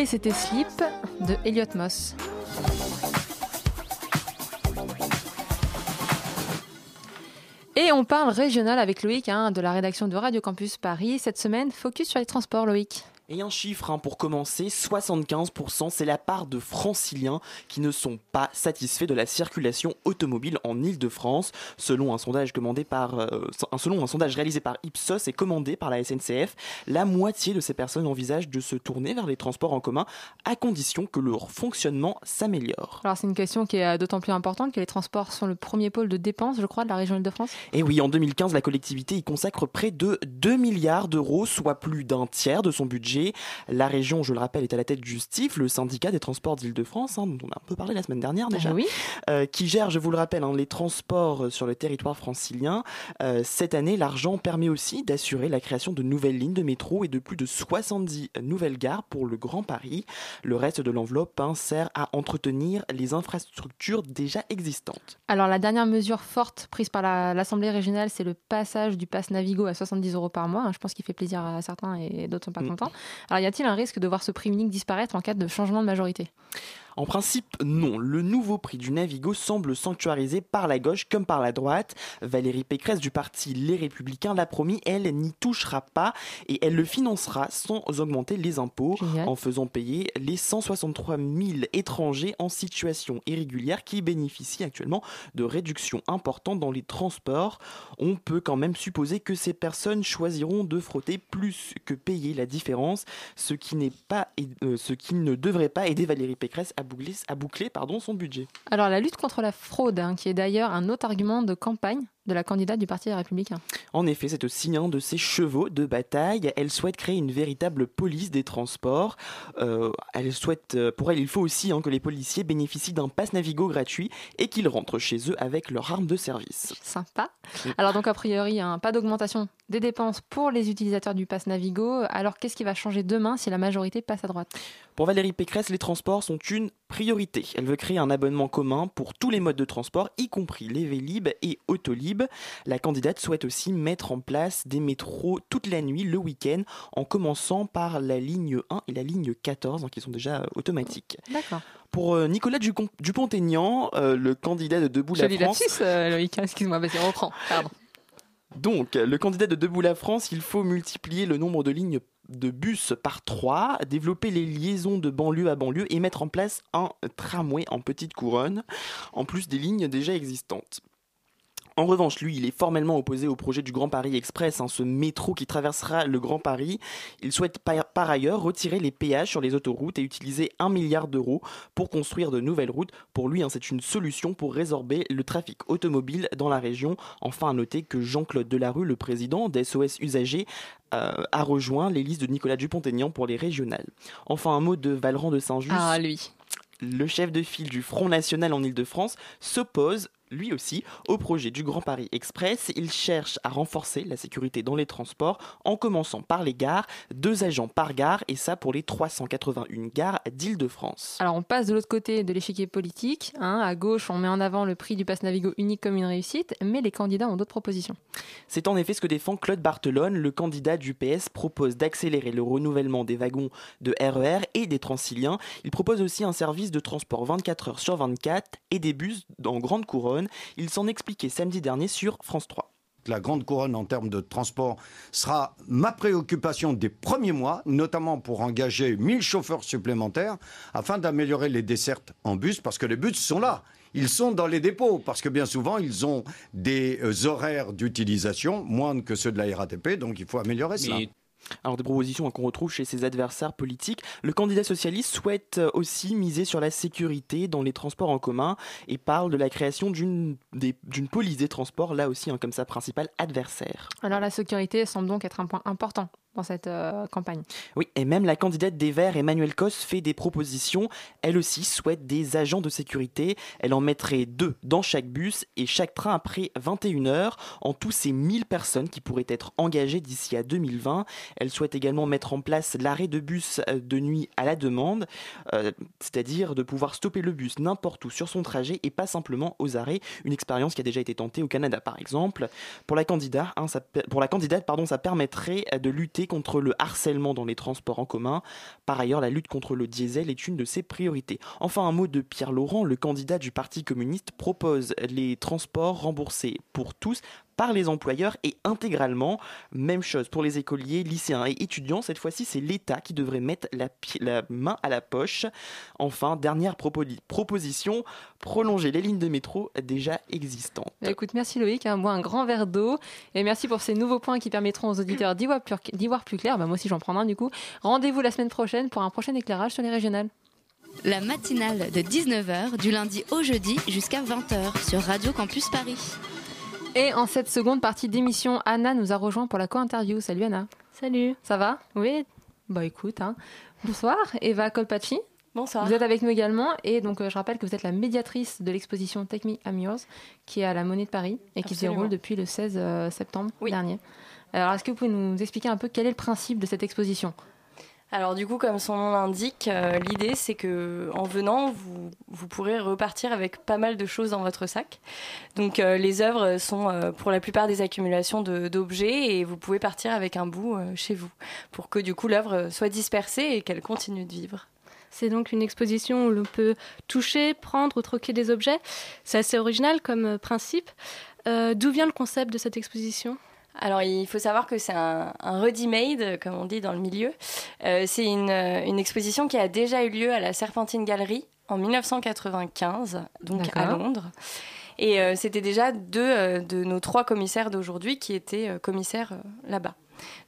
A: Et c'était Sleep de Elliot Moss. Et on parle régional avec Loïc hein, de la rédaction de Radio Campus Paris. Cette semaine, focus sur les transports, Loïc.
J: Et un chiffre hein, pour commencer, 75%, c'est la part de franciliens qui ne sont pas satisfaits de la circulation automobile en Ile-de-France. Selon un sondage commandé par, euh, un- selon un sondage réalisé par Ipsos et commandé par la SNCF, la moitié de ces personnes envisagent de se tourner vers les transports en commun à condition que leur fonctionnement s'améliore.
A: Alors c'est une question qui est euh, d'autant plus importante que les transports sont le premier pôle de dépenses, je crois, de la région Île-de-France.
J: Et oui, en 2015, la collectivité y consacre près de 2 milliards d'euros, soit plus d'un tiers de son budget. La région, je le rappelle, est à la tête du STIF, le syndicat des transports d'Île-de-France, hein, dont on a un peu parlé la semaine dernière déjà,
A: Ah oui.
J: euh, qui gère, je vous le rappelle, hein, les transports sur le territoire francilien. Euh, cette année, l'argent permet aussi d'assurer la création de nouvelles lignes de métro et de plus de 70 nouvelles gares pour le Grand Paris. Le reste de l'enveloppe hein, sert à entretenir les infrastructures déjà existantes.
A: Alors la dernière mesure forte prise par la- l'Assemblée régionale, c'est le passage du pass Navigo à 70 euros par mois. Je pense qu'il fait plaisir à certains et d'autres sont pas
J: Mm.
A: contents. Alors y a-t-il un risque de voir ce prix unique disparaître en cas de changement de majorité?
J: En principe, non. Le nouveau prix du Navigo semble sanctuarisé par la gauche comme par la droite. Valérie Pécresse du parti Les Républicains l'a promis, elle n'y touchera pas et elle le financera sans augmenter les impôts
A: Génial.
J: en faisant payer les 163 000 étrangers en situation irrégulière qui bénéficient actuellement de réductions importantes dans les transports. On peut quand même supposer que ces personnes choisiront de frotter plus que payer la différence, ce qui, n'est pas, euh, ce qui ne devrait pas aider Valérie Pécresse à boucler, son budget.
A: Alors la lutte contre la fraude, hein, qui est d'ailleurs un autre argument de campagne de la candidate du Parti républicain.
J: En effet, c'est aussi un de ses chevaux de bataille. Elle souhaite créer une véritable police des transports. Euh, elle souhaite, euh, pour elle, il faut aussi hein, que les policiers bénéficient d'un pass Navigo gratuit et qu'ils rentrent chez eux avec leur arme de service.
A: Sympa. Alors donc a priori, hein, pas d'augmentation des dépenses pour les utilisateurs du pass Navigo. Alors qu'est-ce qui va changer demain si la majorité passe à droite?
J: Pour Valérie Pécresse, les transports sont une priorité. Elle veut créer un abonnement commun pour tous les modes de transport, y compris les Vélib et Autolib. La candidate souhaite aussi mettre en place des métros toute la nuit, le week-end, en commençant par la ligne 1 et la ligne 14, hein, qui sont déjà euh, automatiques.
A: D'accord.
J: Pour euh, Nicolas Dupont-Aignan, euh, le candidat de Debout la France,
A: lapsus, euh, Loïc. Excuse-moi, vas-y, reprends. Pardon.
J: donc, le candidat de Debout la France, il faut multiplier le nombre de lignes de bus par 3, développer les liaisons de banlieue à banlieue et mettre en place un tramway en petite couronne, en plus des lignes déjà existantes. En revanche, lui, il est formellement opposé au projet du Grand Paris Express, hein, ce métro qui traversera le Grand Paris. Il souhaite par, par ailleurs retirer les péages sur les autoroutes et utiliser un milliard d'euros pour construire de nouvelles routes. Pour lui, hein, c'est une solution pour résorber le trafic automobile dans la région. Enfin, à noter que Jean-Claude Delarue, le président d'SOS Usagers, euh, a rejoint les listes de Nicolas Dupont-Aignan pour les régionales. Enfin, un mot de Valran de Saint-Just.
A: Ah, lui.
J: Le chef de file du Front National en Ile-de-France s'oppose lui aussi au projet du Grand Paris Express. Il cherche à renforcer la sécurité dans les transports en commençant par les gares, deux agents par gare et ça pour les 381 gares d'Île-de-France.
A: Alors on passe de l'autre côté de l'échiquier politique. hein. À gauche, on met en avant le prix du pass Navigo unique comme une réussite, mais les candidats ont d'autres propositions.
J: C'est en effet ce que défend Claude Barthelone, le candidat du PS propose d'accélérer le renouvellement des wagons de RER et des Transiliens. Il propose aussi un service de transport 24 heures sur 24 et des bus en grande couronne. Il s'en expliquait samedi dernier sur France 3.
K: La grande couronne en termes de transport sera ma préoccupation des premiers mois, notamment pour engager 1000 chauffeurs supplémentaires afin d'améliorer les dessertes en bus, parce que les bus sont là. Ils sont dans les dépôts, parce que bien souvent, ils ont des euh, horaires d'utilisation moindres que ceux de la RATP, donc il faut améliorer cela.
J: Alors des propositions hein, qu'on retrouve chez ses adversaires politiques. Le candidat socialiste souhaite euh, aussi miser sur la sécurité dans les transports en commun et parle de la création d'une police des transports, là aussi hein, comme sa principale adversaire.
A: Alors la sécurité semble donc être un point important dans cette euh, campagne.
J: Oui, et même la candidate des Verts, Emmanuelle Cos, fait des propositions. Elle aussi souhaite des agents de sécurité. Elle en mettrait deux dans chaque bus et chaque train après 21 heures. En tout, c'est 1000 personnes qui pourraient être engagées d'ici à 2020. Elle souhaite également mettre en place l'arrêt de bus euh, de nuit à la demande, euh, c'est-à-dire de pouvoir stopper le bus n'importe où sur son trajet et pas simplement aux arrêts. Une expérience qui a déjà été tentée au Canada, par exemple. Pour la candidate, hein, pour la candidate pardon, ça permettrait de lutter contre le harcèlement dans les transports en commun. Par ailleurs, la lutte contre le diesel est une de ses priorités. Enfin, un mot de Pierre Laurent, le candidat du Parti communiste propose les transports remboursés pour tous par les employeurs et intégralement. Même chose pour les écoliers, lycéens et étudiants. Cette fois-ci, c'est l'État qui devrait mettre la, la, main à la poche. Enfin, dernière proposition, prolonger les lignes de métro déjà existantes.
A: Bah, écoute, merci Loïc, hein, bois un grand verre d'eau et merci pour ces nouveaux points qui permettront aux auditeurs d'y voir, voir, plus clair. Bah, moi aussi, j'en prends un du coup. Rendez-vous la semaine prochaine pour un prochain éclairage sur les régionales.
B: La matinale de 19h du lundi au jeudi jusqu'à 20h sur Radio Campus Paris.
A: Et en cette seconde partie d'émission, Anna nous a rejoint pour la co-interview. Salut Anna.
L: Salut.
A: Ça va?
L: Oui.
A: Bah écoute, hein. bonsoir. Eva Colpacci.
L: Bonsoir.
A: Vous êtes avec nous également et donc euh, je rappelle que vous êtes la médiatrice de l'exposition Take Me I'm Yours qui est à la Monnaie de Paris et qui se déroule depuis le 16 euh, septembre dernier. Alors est-ce que vous pouvez nous expliquer un peu quel est le principe de cette exposition?
L: Alors du coup, comme son nom l'indique, euh, l'idée c'est que en venant, vous, vous, pourrez repartir avec pas mal de choses dans votre sac. Donc euh, les œuvres sont euh, pour la plupart des accumulations d'objets et vous pouvez partir avec un bout chez vous pour que du coup l'œuvre soit dispersée et qu'elle continue de vivre.
M: C'est donc une exposition où l'on peut toucher, prendre ou troquer des objets. C'est assez original comme principe. D'où vient le concept de cette exposition?
L: Alors, il faut savoir que c'est un, ready-made, comme on dit dans le milieu. Euh, c'est une, une, exposition qui a déjà eu lieu à la Serpentine Galerie en 1995, donc à Londres. Et euh, c'était déjà deux euh, de nos trois commissaires d'aujourd'hui qui étaient commissaires là-bas.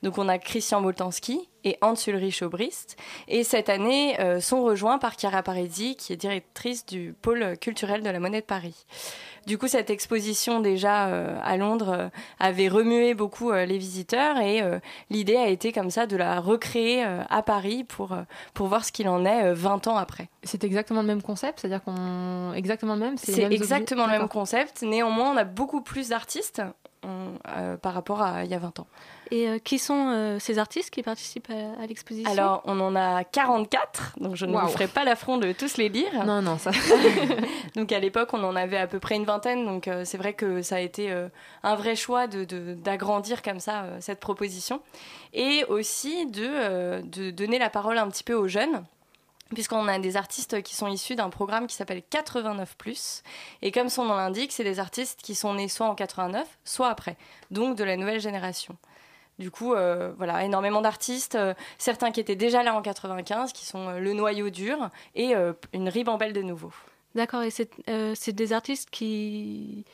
L: Donc on a Christian Boltanski et Hans Ulrich Obrist. Et cette année sont rejoints par Chiara Parisi, qui est directrice du pôle culturel de la Monnaie de Paris. Du coup, cette exposition déjà euh, à Londres euh, avait remué beaucoup euh, les visiteurs et l'idée a été comme ça de la recréer à Paris pour, pour voir ce qu'il en est 20 ans après.
A: C'est exactement le même concept, c'est-à-dire qu'on exactement le même.
L: C'est exactement le même concept. Néanmoins, on a beaucoup plus d'artistes par rapport à il y a 20 ans.
M: Et euh, qui sont euh, ces artistes qui participent à, l'exposition?
L: Alors, on en a 44, donc je ne vous ferai pas l'affront de tous les lire.
A: Non, non, ça.
L: donc, à l'époque, on en avait à peu près une vingtaine, donc euh, c'est vrai que ça a été un vrai choix d'agrandir de, comme ça cette proposition. Et aussi de, de donner la parole un petit peu aux jeunes puisqu'on a des artistes qui sont issus d'un programme qui s'appelle 89 ⁇ et comme son nom l'indique, c'est des artistes qui sont nés soit en 89, soit après, donc de la nouvelle génération. Du coup, euh, voilà, énormément d'artistes, euh, certains qui étaient déjà là en 95, qui sont euh, le noyau dur, et une ribambelle de nouveaux.
M: D'accord, et c'est des artistes qui,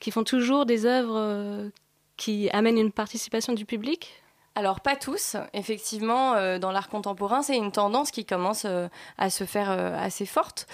M: qui font toujours des œuvres qui amènent une participation du public?
L: Alors pas tous, effectivement, euh, dans l'art contemporain, c'est une tendance qui commence euh, à se faire euh, assez forte.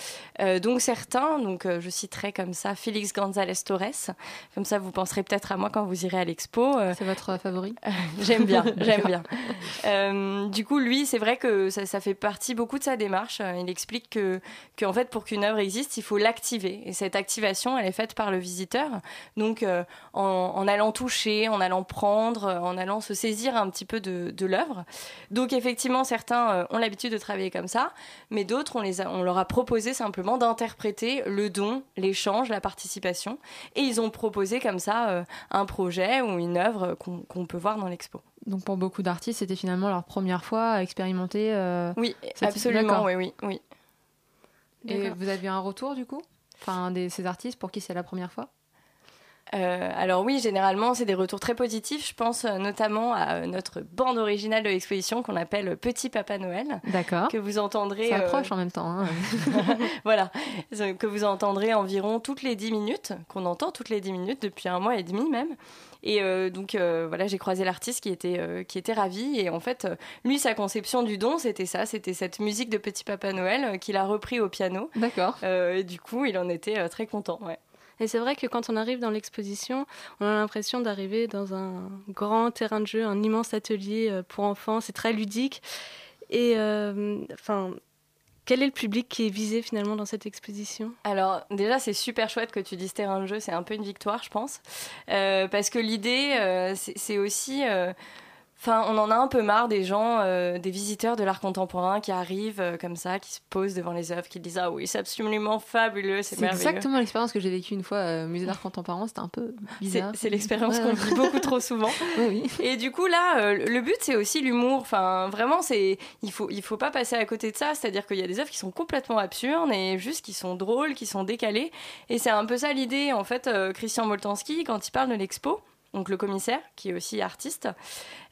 L: donc certains, donc je citerai comme ça Félix González Torres, comme ça vous penserez peut-être à moi quand vous irez à l'expo.
A: c'est votre favori
L: J'aime bien, j'aime bien. du coup, lui, c'est vrai que ça, fait partie beaucoup de sa démarche. Il explique que, que en fait, pour qu'une œuvre existe, il faut l'activer. Et cette activation, elle est faite par le visiteur. Donc en, en allant toucher, en allant prendre, en allant se saisir un petit peu de, l'œuvre. Donc effectivement, certains euh, ont l'habitude de travailler comme ça, mais d'autres, on, les on leur a proposé simplement d'interpréter le don, l'échange, la participation, et ils ont proposé comme ça euh, un projet ou une œuvre qu'on peut voir dans l'expo.
A: Donc pour beaucoup d'artistes, c'était finalement leur première fois à expérimenter. Euh,
L: oui, absolument, oui, oui, oui.
A: Et vous avez un retour du coup? Enfin, des, ces artistes pour qui c'est la première fois?
L: Euh, alors oui, généralement, c'est des retours très positifs. Je pense euh, notamment à euh, notre bande originale de l'exposition qu'on appelle Petit Papa Noël.
A: D'accord.
L: Que vous entendrez...
A: Ça approche en même temps. Hein.
L: voilà. Que vous entendrez environ toutes les 10 minutes, qu'on entend toutes les 10 minutes depuis un mois et demi même. Et donc voilà, j'ai croisé l'artiste qui était qui était ravi et en fait lui sa conception du don c'était ça, c'était cette musique de Petit Papa Noël qu'il a repris au piano.
A: D'accord.
L: et du coup il en était très content. Ouais.
M: Et c'est vrai que quand on arrive dans l'exposition, on a l'impression d'arriver dans un grand terrain de jeu, un immense atelier euh, pour enfants. C'est très ludique. Et euh, enfin, quel est le public qui est visé finalement dans cette exposition?
L: Alors déjà c'est super chouette que tu dises terrain de jeu, c'est un peu une victoire je pense, Euh, parce que l'idée c'est aussi Enfin, on en a un peu marre des gens, euh, des visiteurs de l'art contemporain qui arrivent euh, comme ça, qui se posent devant les œuvres, qui disent ah oui c'est absolument fabuleux, c'est
I: C'est
L: merveilleux.
I: exactement l'expérience que j'ai vécue une fois au musée d'art contemporain. C'était un peu
L: C'est
I: bizarre.
L: c'est l'expérience
I: Ouais,
L: qu'on vit beaucoup trop souvent. Et du coup là, euh, le but c'est aussi l'humour. Enfin, vraiment, c'est il faut il faut pas passer à côté de ça. C'est-à-dire qu'il y a des œuvres qui sont complètement absurdes et juste qui sont drôles, qui sont décalées. Et c'est un peu ça l'idée. En fait, euh, Christian Moltanski, quand il parle de l'expo, donc le commissaire qui est aussi artiste,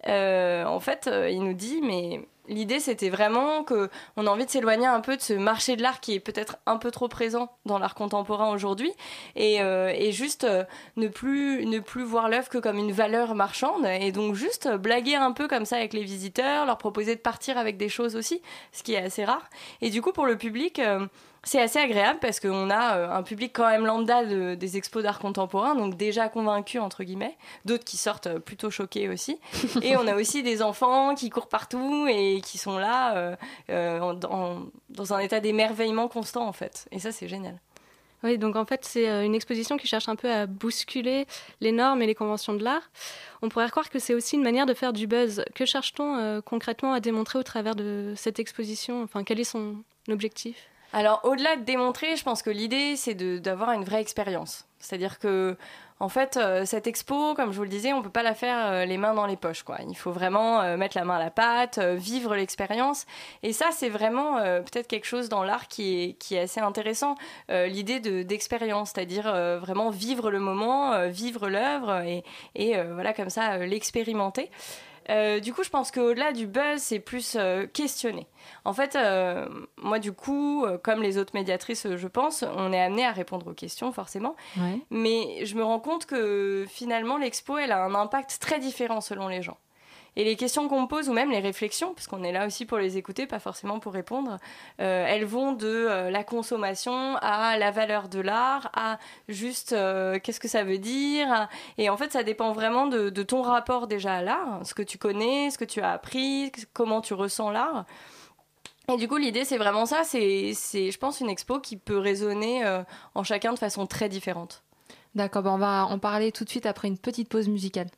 L: euh, en fait, euh, il nous dit mais L'idée, c'était vraiment que on a envie de s'éloigner un peu de ce marché de l'art qui est peut-être un peu trop présent dans l'art contemporain aujourd'hui, et, euh, et juste ne plus ne plus voir l'œuvre que comme une valeur marchande, et donc juste blaguer un peu comme ça avec les visiteurs, leur proposer de partir avec des choses aussi, ce qui est assez rare. Et du coup, pour le public. C'est assez agréable parce qu'on a euh, un public quand même lambda de- des expos d'art contemporain, donc déjà convaincu entre guillemets, d'autres qui sortent euh, plutôt choqués aussi. Et on a aussi des enfants qui courent partout et qui sont là euh, euh, en- en- dans un état d'émerveillement constant en fait. Et ça c'est génial.
M: Oui, donc en fait, c'est une exposition qui cherche un peu à bousculer les normes et les conventions de l'art. On pourrait croire que c'est aussi une manière de faire du buzz. Que cherche-t-on euh, concrètement à démontrer au travers de cette exposition? Enfin, quel est son objectif?
L: Alors, au-delà de démontrer, je pense que l'idée, c'est d'avoir une vraie expérience. C'est-à-dire que, en fait, euh, cette expo, comme je vous le disais, on peut pas la faire euh, les mains dans les poches, quoi. Il faut vraiment euh, mettre la main à la pâte, vivre l'expérience. Et ça, c'est vraiment peut-être quelque chose dans l'art qui est, qui est assez intéressant. L'idée de- d'expérience, c'est-à-dire vraiment vivre le moment, vivre l'œuvre et, et voilà, comme ça, l'expérimenter. Euh, du coup, je pense qu'au-delà du buzz, c'est plus euh, questionner. En fait, euh, moi, du coup, euh, comme les autres médiatrices, je pense, on est amené à répondre aux questions, forcément.
I: Ouais.
L: Mais je me rends compte que finalement, l'expo, elle a un impact très différent selon les gens. Et les questions qu'on me pose, ou même les réflexions, parce qu'on est là aussi pour les écouter, pas forcément pour répondre, euh, elles vont de euh, la consommation à la valeur de l'art, à juste euh, qu'est-ce que ça veut dire. Et en fait, ça dépend vraiment de, ton rapport déjà à l'art, ce que tu connais, ce que tu as appris, comment tu ressens l'art. Et du coup, l'idée, c'est vraiment ça. C'est, je pense, une expo qui peut résonner en chacun de façon très différente.
I: D'accord, bah on va en parler tout de suite après une petite pause musicale.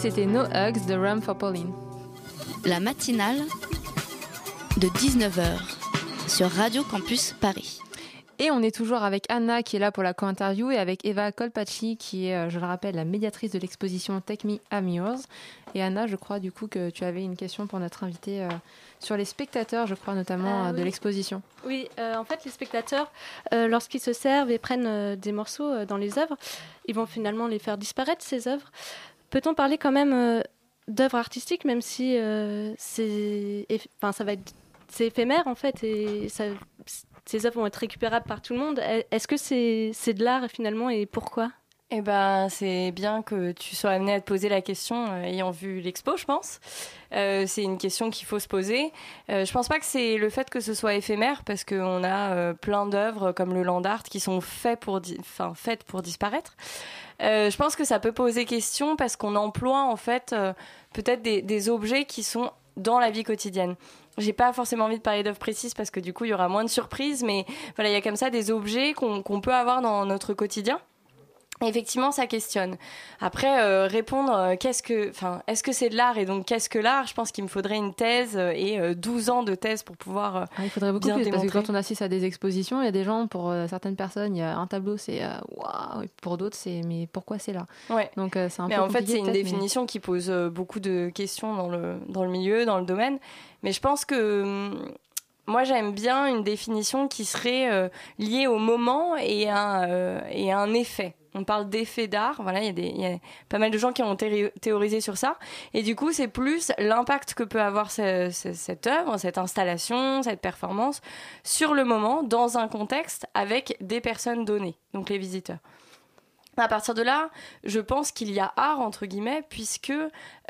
A: C'était No Hugs de Rum for Pauline.
B: La matinale de 19h sur Radio Campus Paris.
A: Et on est toujours avec Anna qui est là pour la co-interview et avec Eva Colpacci qui est, euh, je le rappelle, la médiatrice de l'exposition Take Me I'm Yours. Et Anna, je crois du coup que tu avais une question pour notre invité euh, sur les spectateurs, je crois notamment
M: Ah
A: euh, de l'exposition.
M: Oui, euh, en fait, les spectateurs, euh, lorsqu'ils se servent et prennent euh, des morceaux euh, dans les œuvres, ils vont finalement les faire disparaître, ces œuvres. Peut-on parler quand même euh, d'œuvres artistiques, même si euh, c'est enfin, éphémère en fait et ces œuvres vont être récupérables par tout le monde. Est- Est-ce que c'est c'est de l'art finalement et pourquoi?
L: Eh ben, c'est bien que tu sois amené à te poser la question euh, ayant vu l'expo, je pense. C'est une question qu'il faut se poser. Euh, je pense pas que c'est le fait que ce soit éphémère, parce qu'on a plein d'œuvres comme le land art qui sont faites pour disparaître. Euh, je pense que ça peut poser question parce qu'on emploie en fait euh, peut-être des, objets qui sont dans la vie quotidienne. J'ai pas forcément envie de parler d'œuvres précises parce que du coup il y aura moins de surprises, mais voilà, il y a comme ça des objets qu'on peut avoir dans notre quotidien. Effectivement, ça questionne. Après, euh, répondre, euh, qu'est-ce que, enfin, est-ce que c'est de l'art et donc qu'est-ce que l'art? Je pense qu'il me faudrait une thèse euh, et euh, 12 ans de thèse pour pouvoir.
A: Ah, il faudrait beaucoup
L: bien
A: plus parce que quand on assiste à des expositions, il y a des gens, pour certaines personnes, il y a un tableau, c'est waouh, et pour d'autres, c'est mais pourquoi c'est là?
L: Ouais.
A: Donc c'est un
L: mais
A: peu
L: en fait, c'est une
A: mais-
L: définition qui pose beaucoup de questions dans le, dans le milieu, dans le domaine. Mais je pense que hum, moi, j'aime bien une définition qui serait euh, liée au moment et à, euh, et un effet. On parle d'effet d'art, voilà, il y, y a pas mal de gens qui ont théori- théorisé sur ça. Et du coup, c'est plus l'impact que peut avoir ce- ce- cette œuvre, cette installation, cette performance sur le moment, dans un contexte, avec des personnes données, donc les visiteurs. À partir de là, je pense qu'il y a art entre guillemets puisque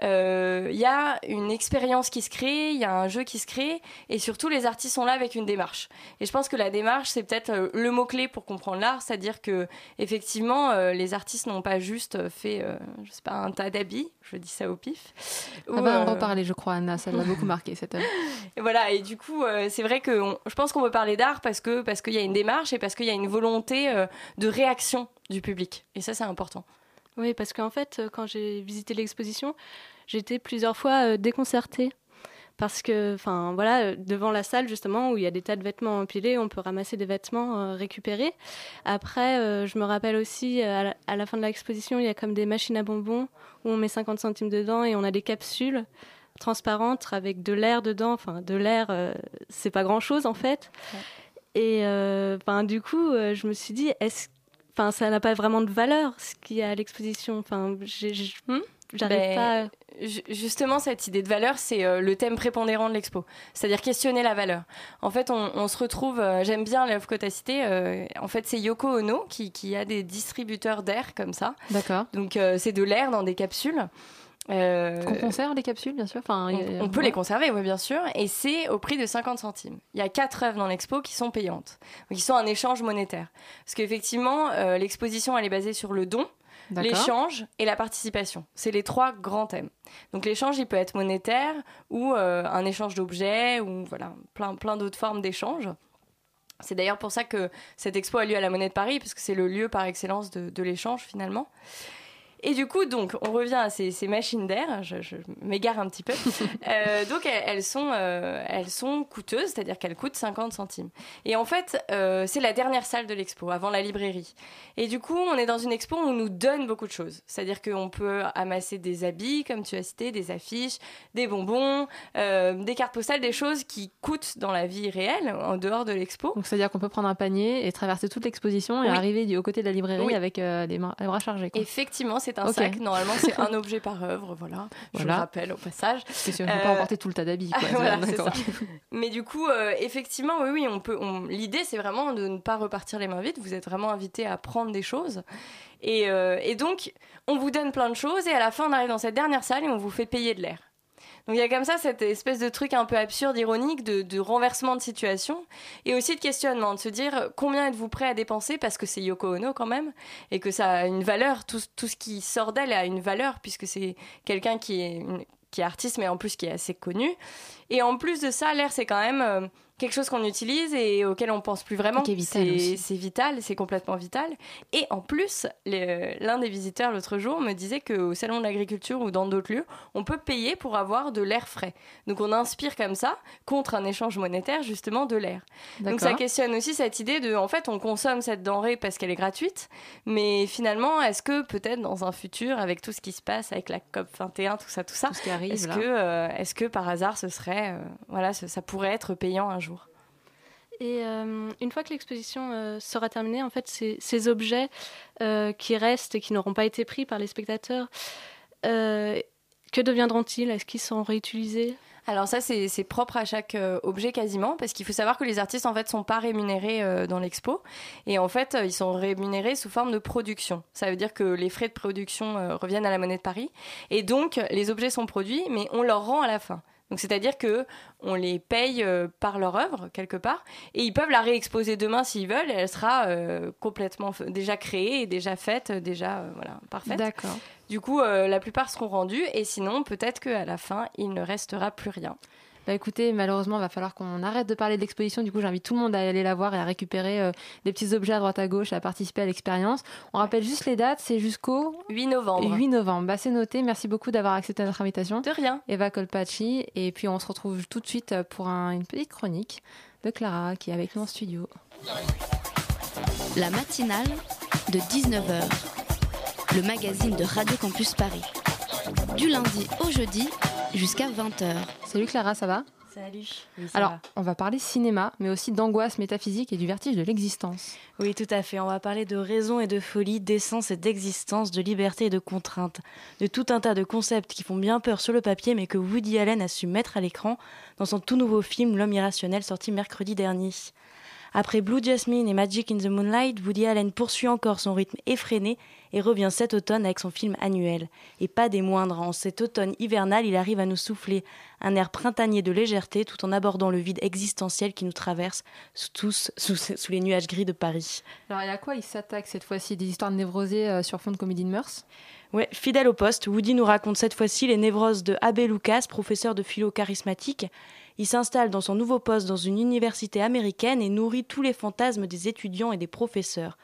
L: euh, il y a une expérience qui se crée, il y a un jeu qui se crée et surtout les artistes sont là avec une démarche. Et je pense que la démarche c'est peut-être euh, le mot clé pour comprendre l'art, c'est-à-dire que effectivement euh, les artistes n'ont pas juste fait, euh, je sais pas, un tas d'habits, je dis ça au pif.
A: On
L: ou,
A: va en
L: euh,
A: reparler, je crois, Anna, ça l'a beaucoup marqué cette œuvre.
L: et voilà, et du coup, euh, c'est vrai que on- je pense qu'on veut parler d'art parce que parce qu'il y a une démarche et parce qu'il y a une volonté euh, de réaction du public. Et ça, c'est important.
M: Oui, parce qu'en fait, euh, quand j'ai visité l'exposition, été plusieurs fois euh, déconcertée. Parce que, enfin, voilà, euh, devant la salle, justement, où il y a des tas de vêtements empilés, on peut ramasser des vêtements récupérés. Après, je me rappelle aussi, à la, fin de l'exposition, il y a comme des machines à bonbons où on met 50 centimes dedans et on a des capsules transparentes avec de l'air dedans. Enfin, de l'air, c'est pas grand-chose, en fait. Et, euh, enfin, du coup, euh, je me suis dit, est-ce Enfin, ça n'a pas vraiment de valeur ce qu'il y a à l'exposition. Enfin, j'arrive
L: Ben,
M: pas. à-
L: Justement, cette idée de valeur, c'est euh, le thème prépondérant de l'expo. C'est-à-dire questionner la valeur. En fait, on, on se retrouve, euh, j'aime bien l'œuvre que tu as citée, euh, en fait, c'est Yoko Ono qui, qui a des distributeurs d'air comme ça.
A: D'accord.
L: Donc, euh, c'est de l'air dans des capsules. Euh,
A: Qu'on conserve les capsules, bien sûr. Enfin,
L: on, on peut
A: ouais.
L: les conserver, oui, bien sûr, et c'est au prix de 50 centimes. Il y a quatre œuvres dans l'expo qui sont payantes, qui sont un échange monétaire. Parce qu'effectivement, euh, l'exposition, elle est basée sur le don, l'échange et la participation. C'est les trois grands thèmes. Donc l'échange, il peut être monétaire ou euh, un échange d'objets ou voilà, plein, plein d'autres formes d'échange. C'est d'ailleurs pour ça que cette expo a lieu à la Monnaie de Paris, parce que c'est le lieu par excellence de, de l'échange finalement. Et du coup, donc, on revient à ces, ces machines d'air. Je, je m'égare un petit peu. Euh, donc, elles, elles sont, euh, elles sont coûteuses, c'est-à-dire qu'elles coûtent 50 centimes. Et en fait, euh, c'est la dernière salle de l'expo, avant la librairie. Et du coup, on est dans une expo où on nous donne beaucoup de choses. C'est-à-dire qu'on peut amasser des habits, comme tu as cité, des affiches, des bonbons, des cartes postales, des choses qui coûtent dans la vie réelle, en dehors de l'expo.
A: Donc c'est-à-dire qu'on peut prendre un panier et traverser toute l'exposition et
L: Oui.
A: arriver du, aux côtés de la librairie
L: Oui.
A: avec des, bras chargés. quoi.
L: Effectivement, c'est un sac. Normalement, c'est un objet par œuvre. Voilà. Je
A: Voilà.
L: le rappelle au passage.
A: Si on ne peut
L: Euh,
A: pas emporter tout le tas d'habits.
L: voilà, c'est. Mais du coup, euh, effectivement, oui, oui, on peut. on- L'idée, c'est vraiment de ne pas repartir les mains vides. Vous êtes vraiment invité à prendre des choses. Et, euh, et donc, on vous donne plein de choses, et à la fin, on arrive dans cette dernière salle et on vous fait payer de l'air. Donc il y a comme ça cette espèce de truc un peu absurde, ironique, de, renversement de situation, et aussi de questionnement, de se dire combien êtes-vous prêt à dépenser, parce que c'est Yoko Ono quand même, et que ça a une valeur, tout, ce qui sort d'elle a une valeur, puisque c'est quelqu'un qui est, une- qui est artiste, mais en plus qui est assez connu. Et en plus de ça, l'air, c'est quand même euh, quelque chose qu'on utilise et auquel on pense plus vraiment.
A: Est.
L: C'est vital, c'est complètement vital. Et en plus, l'un des visiteurs l'autre jour me disait qu'au salon de l'agriculture ou dans d'autres lieux, on peut payer pour avoir de l'air frais. Donc on inspire comme ça, contre un échange monétaire, justement de l'air. Donc ça questionne aussi cette idée de, en fait, on consomme cette denrée parce qu'elle est gratuite, mais finalement, est-ce que peut-être dans un futur, avec tout ce qui se passe, avec la COP 21, tout ça, tout ça, est-ce que, euh, est-ce que par hasard, ce serait, euh, voilà, ce- ça pourrait être payant un jour?
M: Et euh, une fois que l'exposition euh, sera terminée, en fait, ces, objets euh, qui restent et qui n'auront pas été pris par les spectateurs, que deviendront-ils? Est-ce qu'ils sont réutilisés?
L: Alors ça, c'est propre à chaque objet quasiment, parce qu'il faut savoir que les artistes en fait sont pas rémunérés dans l'expo, et en fait ils sont rémunérés sous forme de production. Ça veut dire que les frais de production reviennent à la monnaie de Paris, et donc les objets sont produits, mais on leur rend à la fin. Donc c'est-à-dire que on les paye euh, par leur œuvre quelque part, et ils peuvent la réexposer demain s'ils veulent, et elle sera euh, complètement déjà créée et déjà faite, euh, déjà euh, voilà parfaite.
A: D'accord.
L: Du coup, la plupart seront rendus, et sinon peut-être qu'à la fin il ne restera plus rien.
A: Bah écoutez, malheureusement, il va falloir qu'on arrête de parler de l'exposition. Du coup, j'invite tout le monde à aller la voir et à récupérer euh, des petits objets à droite à gauche, à participer à l'expérience. On rappelle juste les dates, c'est jusqu'au
L: 8 novembre.
A: 8 novembre. Bah, c'est noté. Merci beaucoup d'avoir accepté notre invitation.
L: De rien.
A: Eva Colpacci. Et puis, on se retrouve tout de suite pour un- une petite chronique de Clara qui est avec nous en studio.
B: La matinale de 19h. Le magazine de Radio Campus Paris. Du lundi au jeudi jusqu'à 20h.
A: Salut Clara, ça va?
N: Salut.
A: Alors, on va parler cinéma, mais aussi d'angoisse métaphysique et du vertige de l'existence.
N: Oui, tout à fait. On va parler de raison et de folie, d'essence et d'existence, de liberté et de contrainte, de tout un tas de concepts qui font bien peur sur le papier, mais que Woody Allen a su mettre à l'écran dans son tout nouveau film L'homme irrationnel, sorti mercredi dernier. Après Blue Jasmine et Magic in the Moonlight, Woody Allen poursuit encore son rythme effréné et revient cet automne avec son film annuel. Et pas des moindres, en cet automne hivernal, il arrive à nous souffler un air printanier de légèreté tout en abordant le vide existentiel qui nous traverse sous tous sous, sous les nuages gris de Paris.
A: Alors, et à quoi il s'attaque cette fois-ci? Des histoires névrosées euh, sur fond de comédie de mœurs?
N: Ouais, fidèle au poste, Woody nous raconte cette fois-ci les névroses de Abbé Lucas, professeur de philo charismatique. Il s'installe dans son nouveau poste dans une université américaine et nourrit tous les fantasmes des étudiants et des professeurs.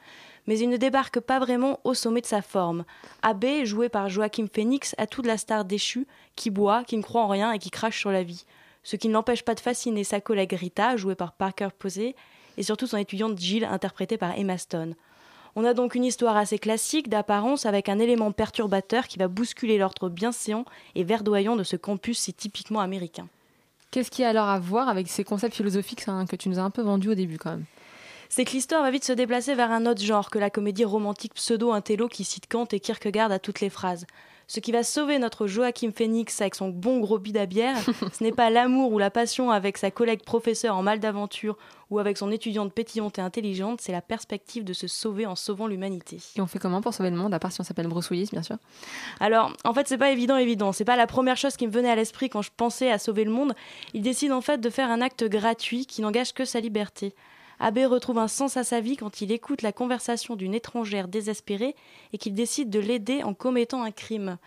N: Mais il ne débarque pas vraiment au sommet de sa forme. Abbé, joué par Joachim Phoenix, a tout de la star déchue, qui boit, qui ne croit en rien et qui crache sur la vie. Ce qui ne l'empêche pas de fasciner sa collègue Rita, jouée par Parker Posey, et surtout son étudiante Jill, interprétée par Emma Stone. On a donc une histoire assez classique d'apparence avec un élément perturbateur qui va bousculer l'ordre bienséant et verdoyant de ce campus si typiquement américain.
A: Qu'est-ce qu'il y a alors à voir avec ces concepts philosophiques hein, que tu nous as un peu vendus au début quand même?
N: C'est que l'histoire va vite se déplacer vers un autre genre que la comédie romantique pseudo-intello qui cite Kant et Kierkegaard à toutes les phrases. Ce qui va sauver notre Joachim Phoenix avec son bon gros bide à bière, ce n'est pas l'amour ou la passion avec sa collègue professeur en mal d'aventure ou avec son étudiante pétillante et intelligente, c'est la perspective de se sauver en sauvant l'humanité.
A: Et on fait comment pour sauver le monde, à part si on s'appelle Bruce Willis, bien sûr?
N: Alors, en fait, c'est pas évident, évident. C'est pas la première chose qui me venait à l'esprit quand je pensais à sauver le monde. Il décide en fait de faire un acte gratuit qui n'engage que sa liberté. Abbé retrouve un sens à sa vie quand il écoute la conversation d'une étrangère désespérée et qu'il décide de l'aider en commettant un crime.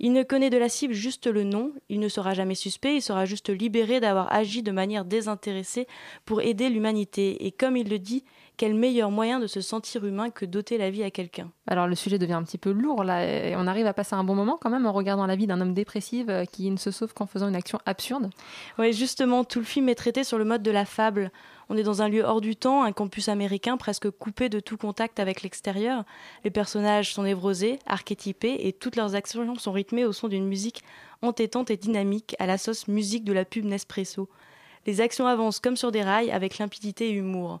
N: Il ne connaît de la cible juste le nom, il ne sera jamais suspect, il sera juste libéré d'avoir agi de manière désintéressée pour aider l'humanité. Et comme il le dit, quel meilleur moyen de se sentir humain que d'ôter la vie à quelqu'un?
A: Alors le sujet devient un petit peu lourd là, et on arrive à passer un bon moment quand même en regardant la vie d'un homme dépressif euh, qui ne se sauve qu'en faisant une action absurde.
N: Oui, justement, tout le film est traité sur le mode de la fable. On est dans un lieu hors du temps, un campus américain presque coupé de tout contact avec l'extérieur. Les personnages sont névrosés, archétypés, et toutes leurs actions sont rythmées au son d'une musique entêtante et dynamique, à la sauce musique de la pub Nespresso. Les actions avancent comme sur des rails, avec limpidité et humour.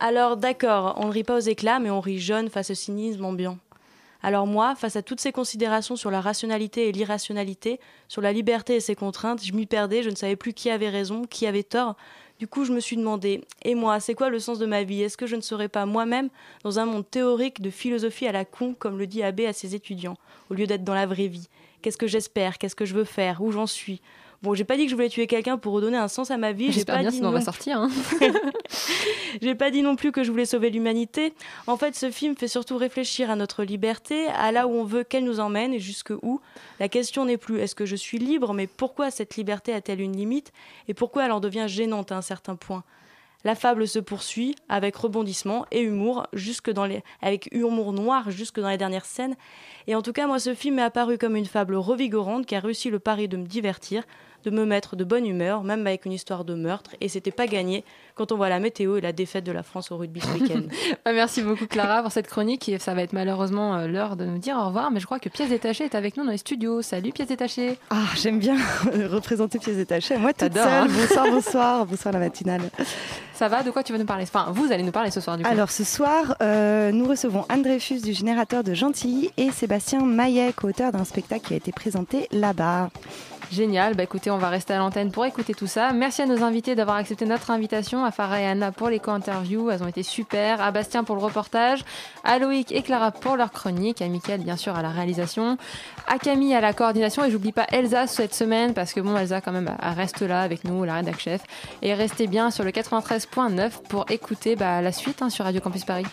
N: Alors d'accord, on ne rit pas aux éclats, mais on rit jaune face au cynisme ambiant. Alors moi, face à toutes ces considérations sur la rationalité et l'irrationalité, sur la liberté et ses contraintes, je m'y perdais, je ne savais plus qui avait raison, qui avait tort. Du coup, je me suis demandé, et moi, c'est quoi le sens de ma vie? Est-ce que je ne serais pas moi-même dans un monde théorique de philosophie à la con, comme le dit Abbé à ses étudiants, au lieu d'être dans la vraie vie? Qu'est-ce que j'espère? Qu'est-ce que je veux faire? Où j'en suis? Bon, j'ai pas dit que je voulais tuer quelqu'un pour redonner un sens à ma vie.
A: J'espère
N: pas
A: bien,
N: dit
A: sinon on va
N: non
A: sortir. hein.
N: j'ai pas dit non plus que je voulais sauver l'humanité. En fait, ce film fait surtout réfléchir à notre liberté, à là où on veut qu'elle nous emmène et jusque où. La question n'est plus est-ce que je suis libre, mais pourquoi cette liberté a-t-elle une limite et pourquoi elle en devient gênante à un certain point? La fable se poursuit avec rebondissement et humour jusque dans les avec humour noir jusque dans les dernières scènes. Et en tout cas moi ce film m'est apparu comme une fable revigorante qui a réussi le pari de me divertir de me mettre de bonne humeur même avec une histoire de meurtre et c'était pas gagné quand on voit la météo et la défaite de la France au rugby ce week-end
A: Bah, Merci beaucoup Clara pour cette chronique et ça va être malheureusement euh, l'heure de nous dire au revoir mais je crois que Pièce détachée est avec nous dans les studios. Salut Pièce détachée.
O: Ah, j'aime bien représenter pièces détachées. Moi, toute seule.
A: hein
O: Bonsoir, bonsoir, bonsoir la matinale.
A: Ça va De quoi tu vas nous parler? Enfin, vous allez nous parler ce soir du coup.
O: Alors, ce soir, euh, nous recevons Anne Dreyfus du Générateur de Gentilly et Sébastien Maillet, auteur d'un spectacle qui a été présenté là-bas.
A: Génial, bah écoutez, on va rester à l'antenne pour écouter tout ça. Merci à nos invités d'avoir accepté notre invitation, à Farah et Anna pour les co-interviews, elles ont été super, à Bastien pour le reportage, à Loïc et Clara pour leur chronique, à Mickaël bien sûr à la réalisation, à Camille à la coordination. Et j'oublie pas Elsa cette semaine parce que bon Elsa quand même reste là avec nous, la rédac chef, et restez bien sur le 93.9 pour écouter bah, la suite hein, sur Radio Campus Paris.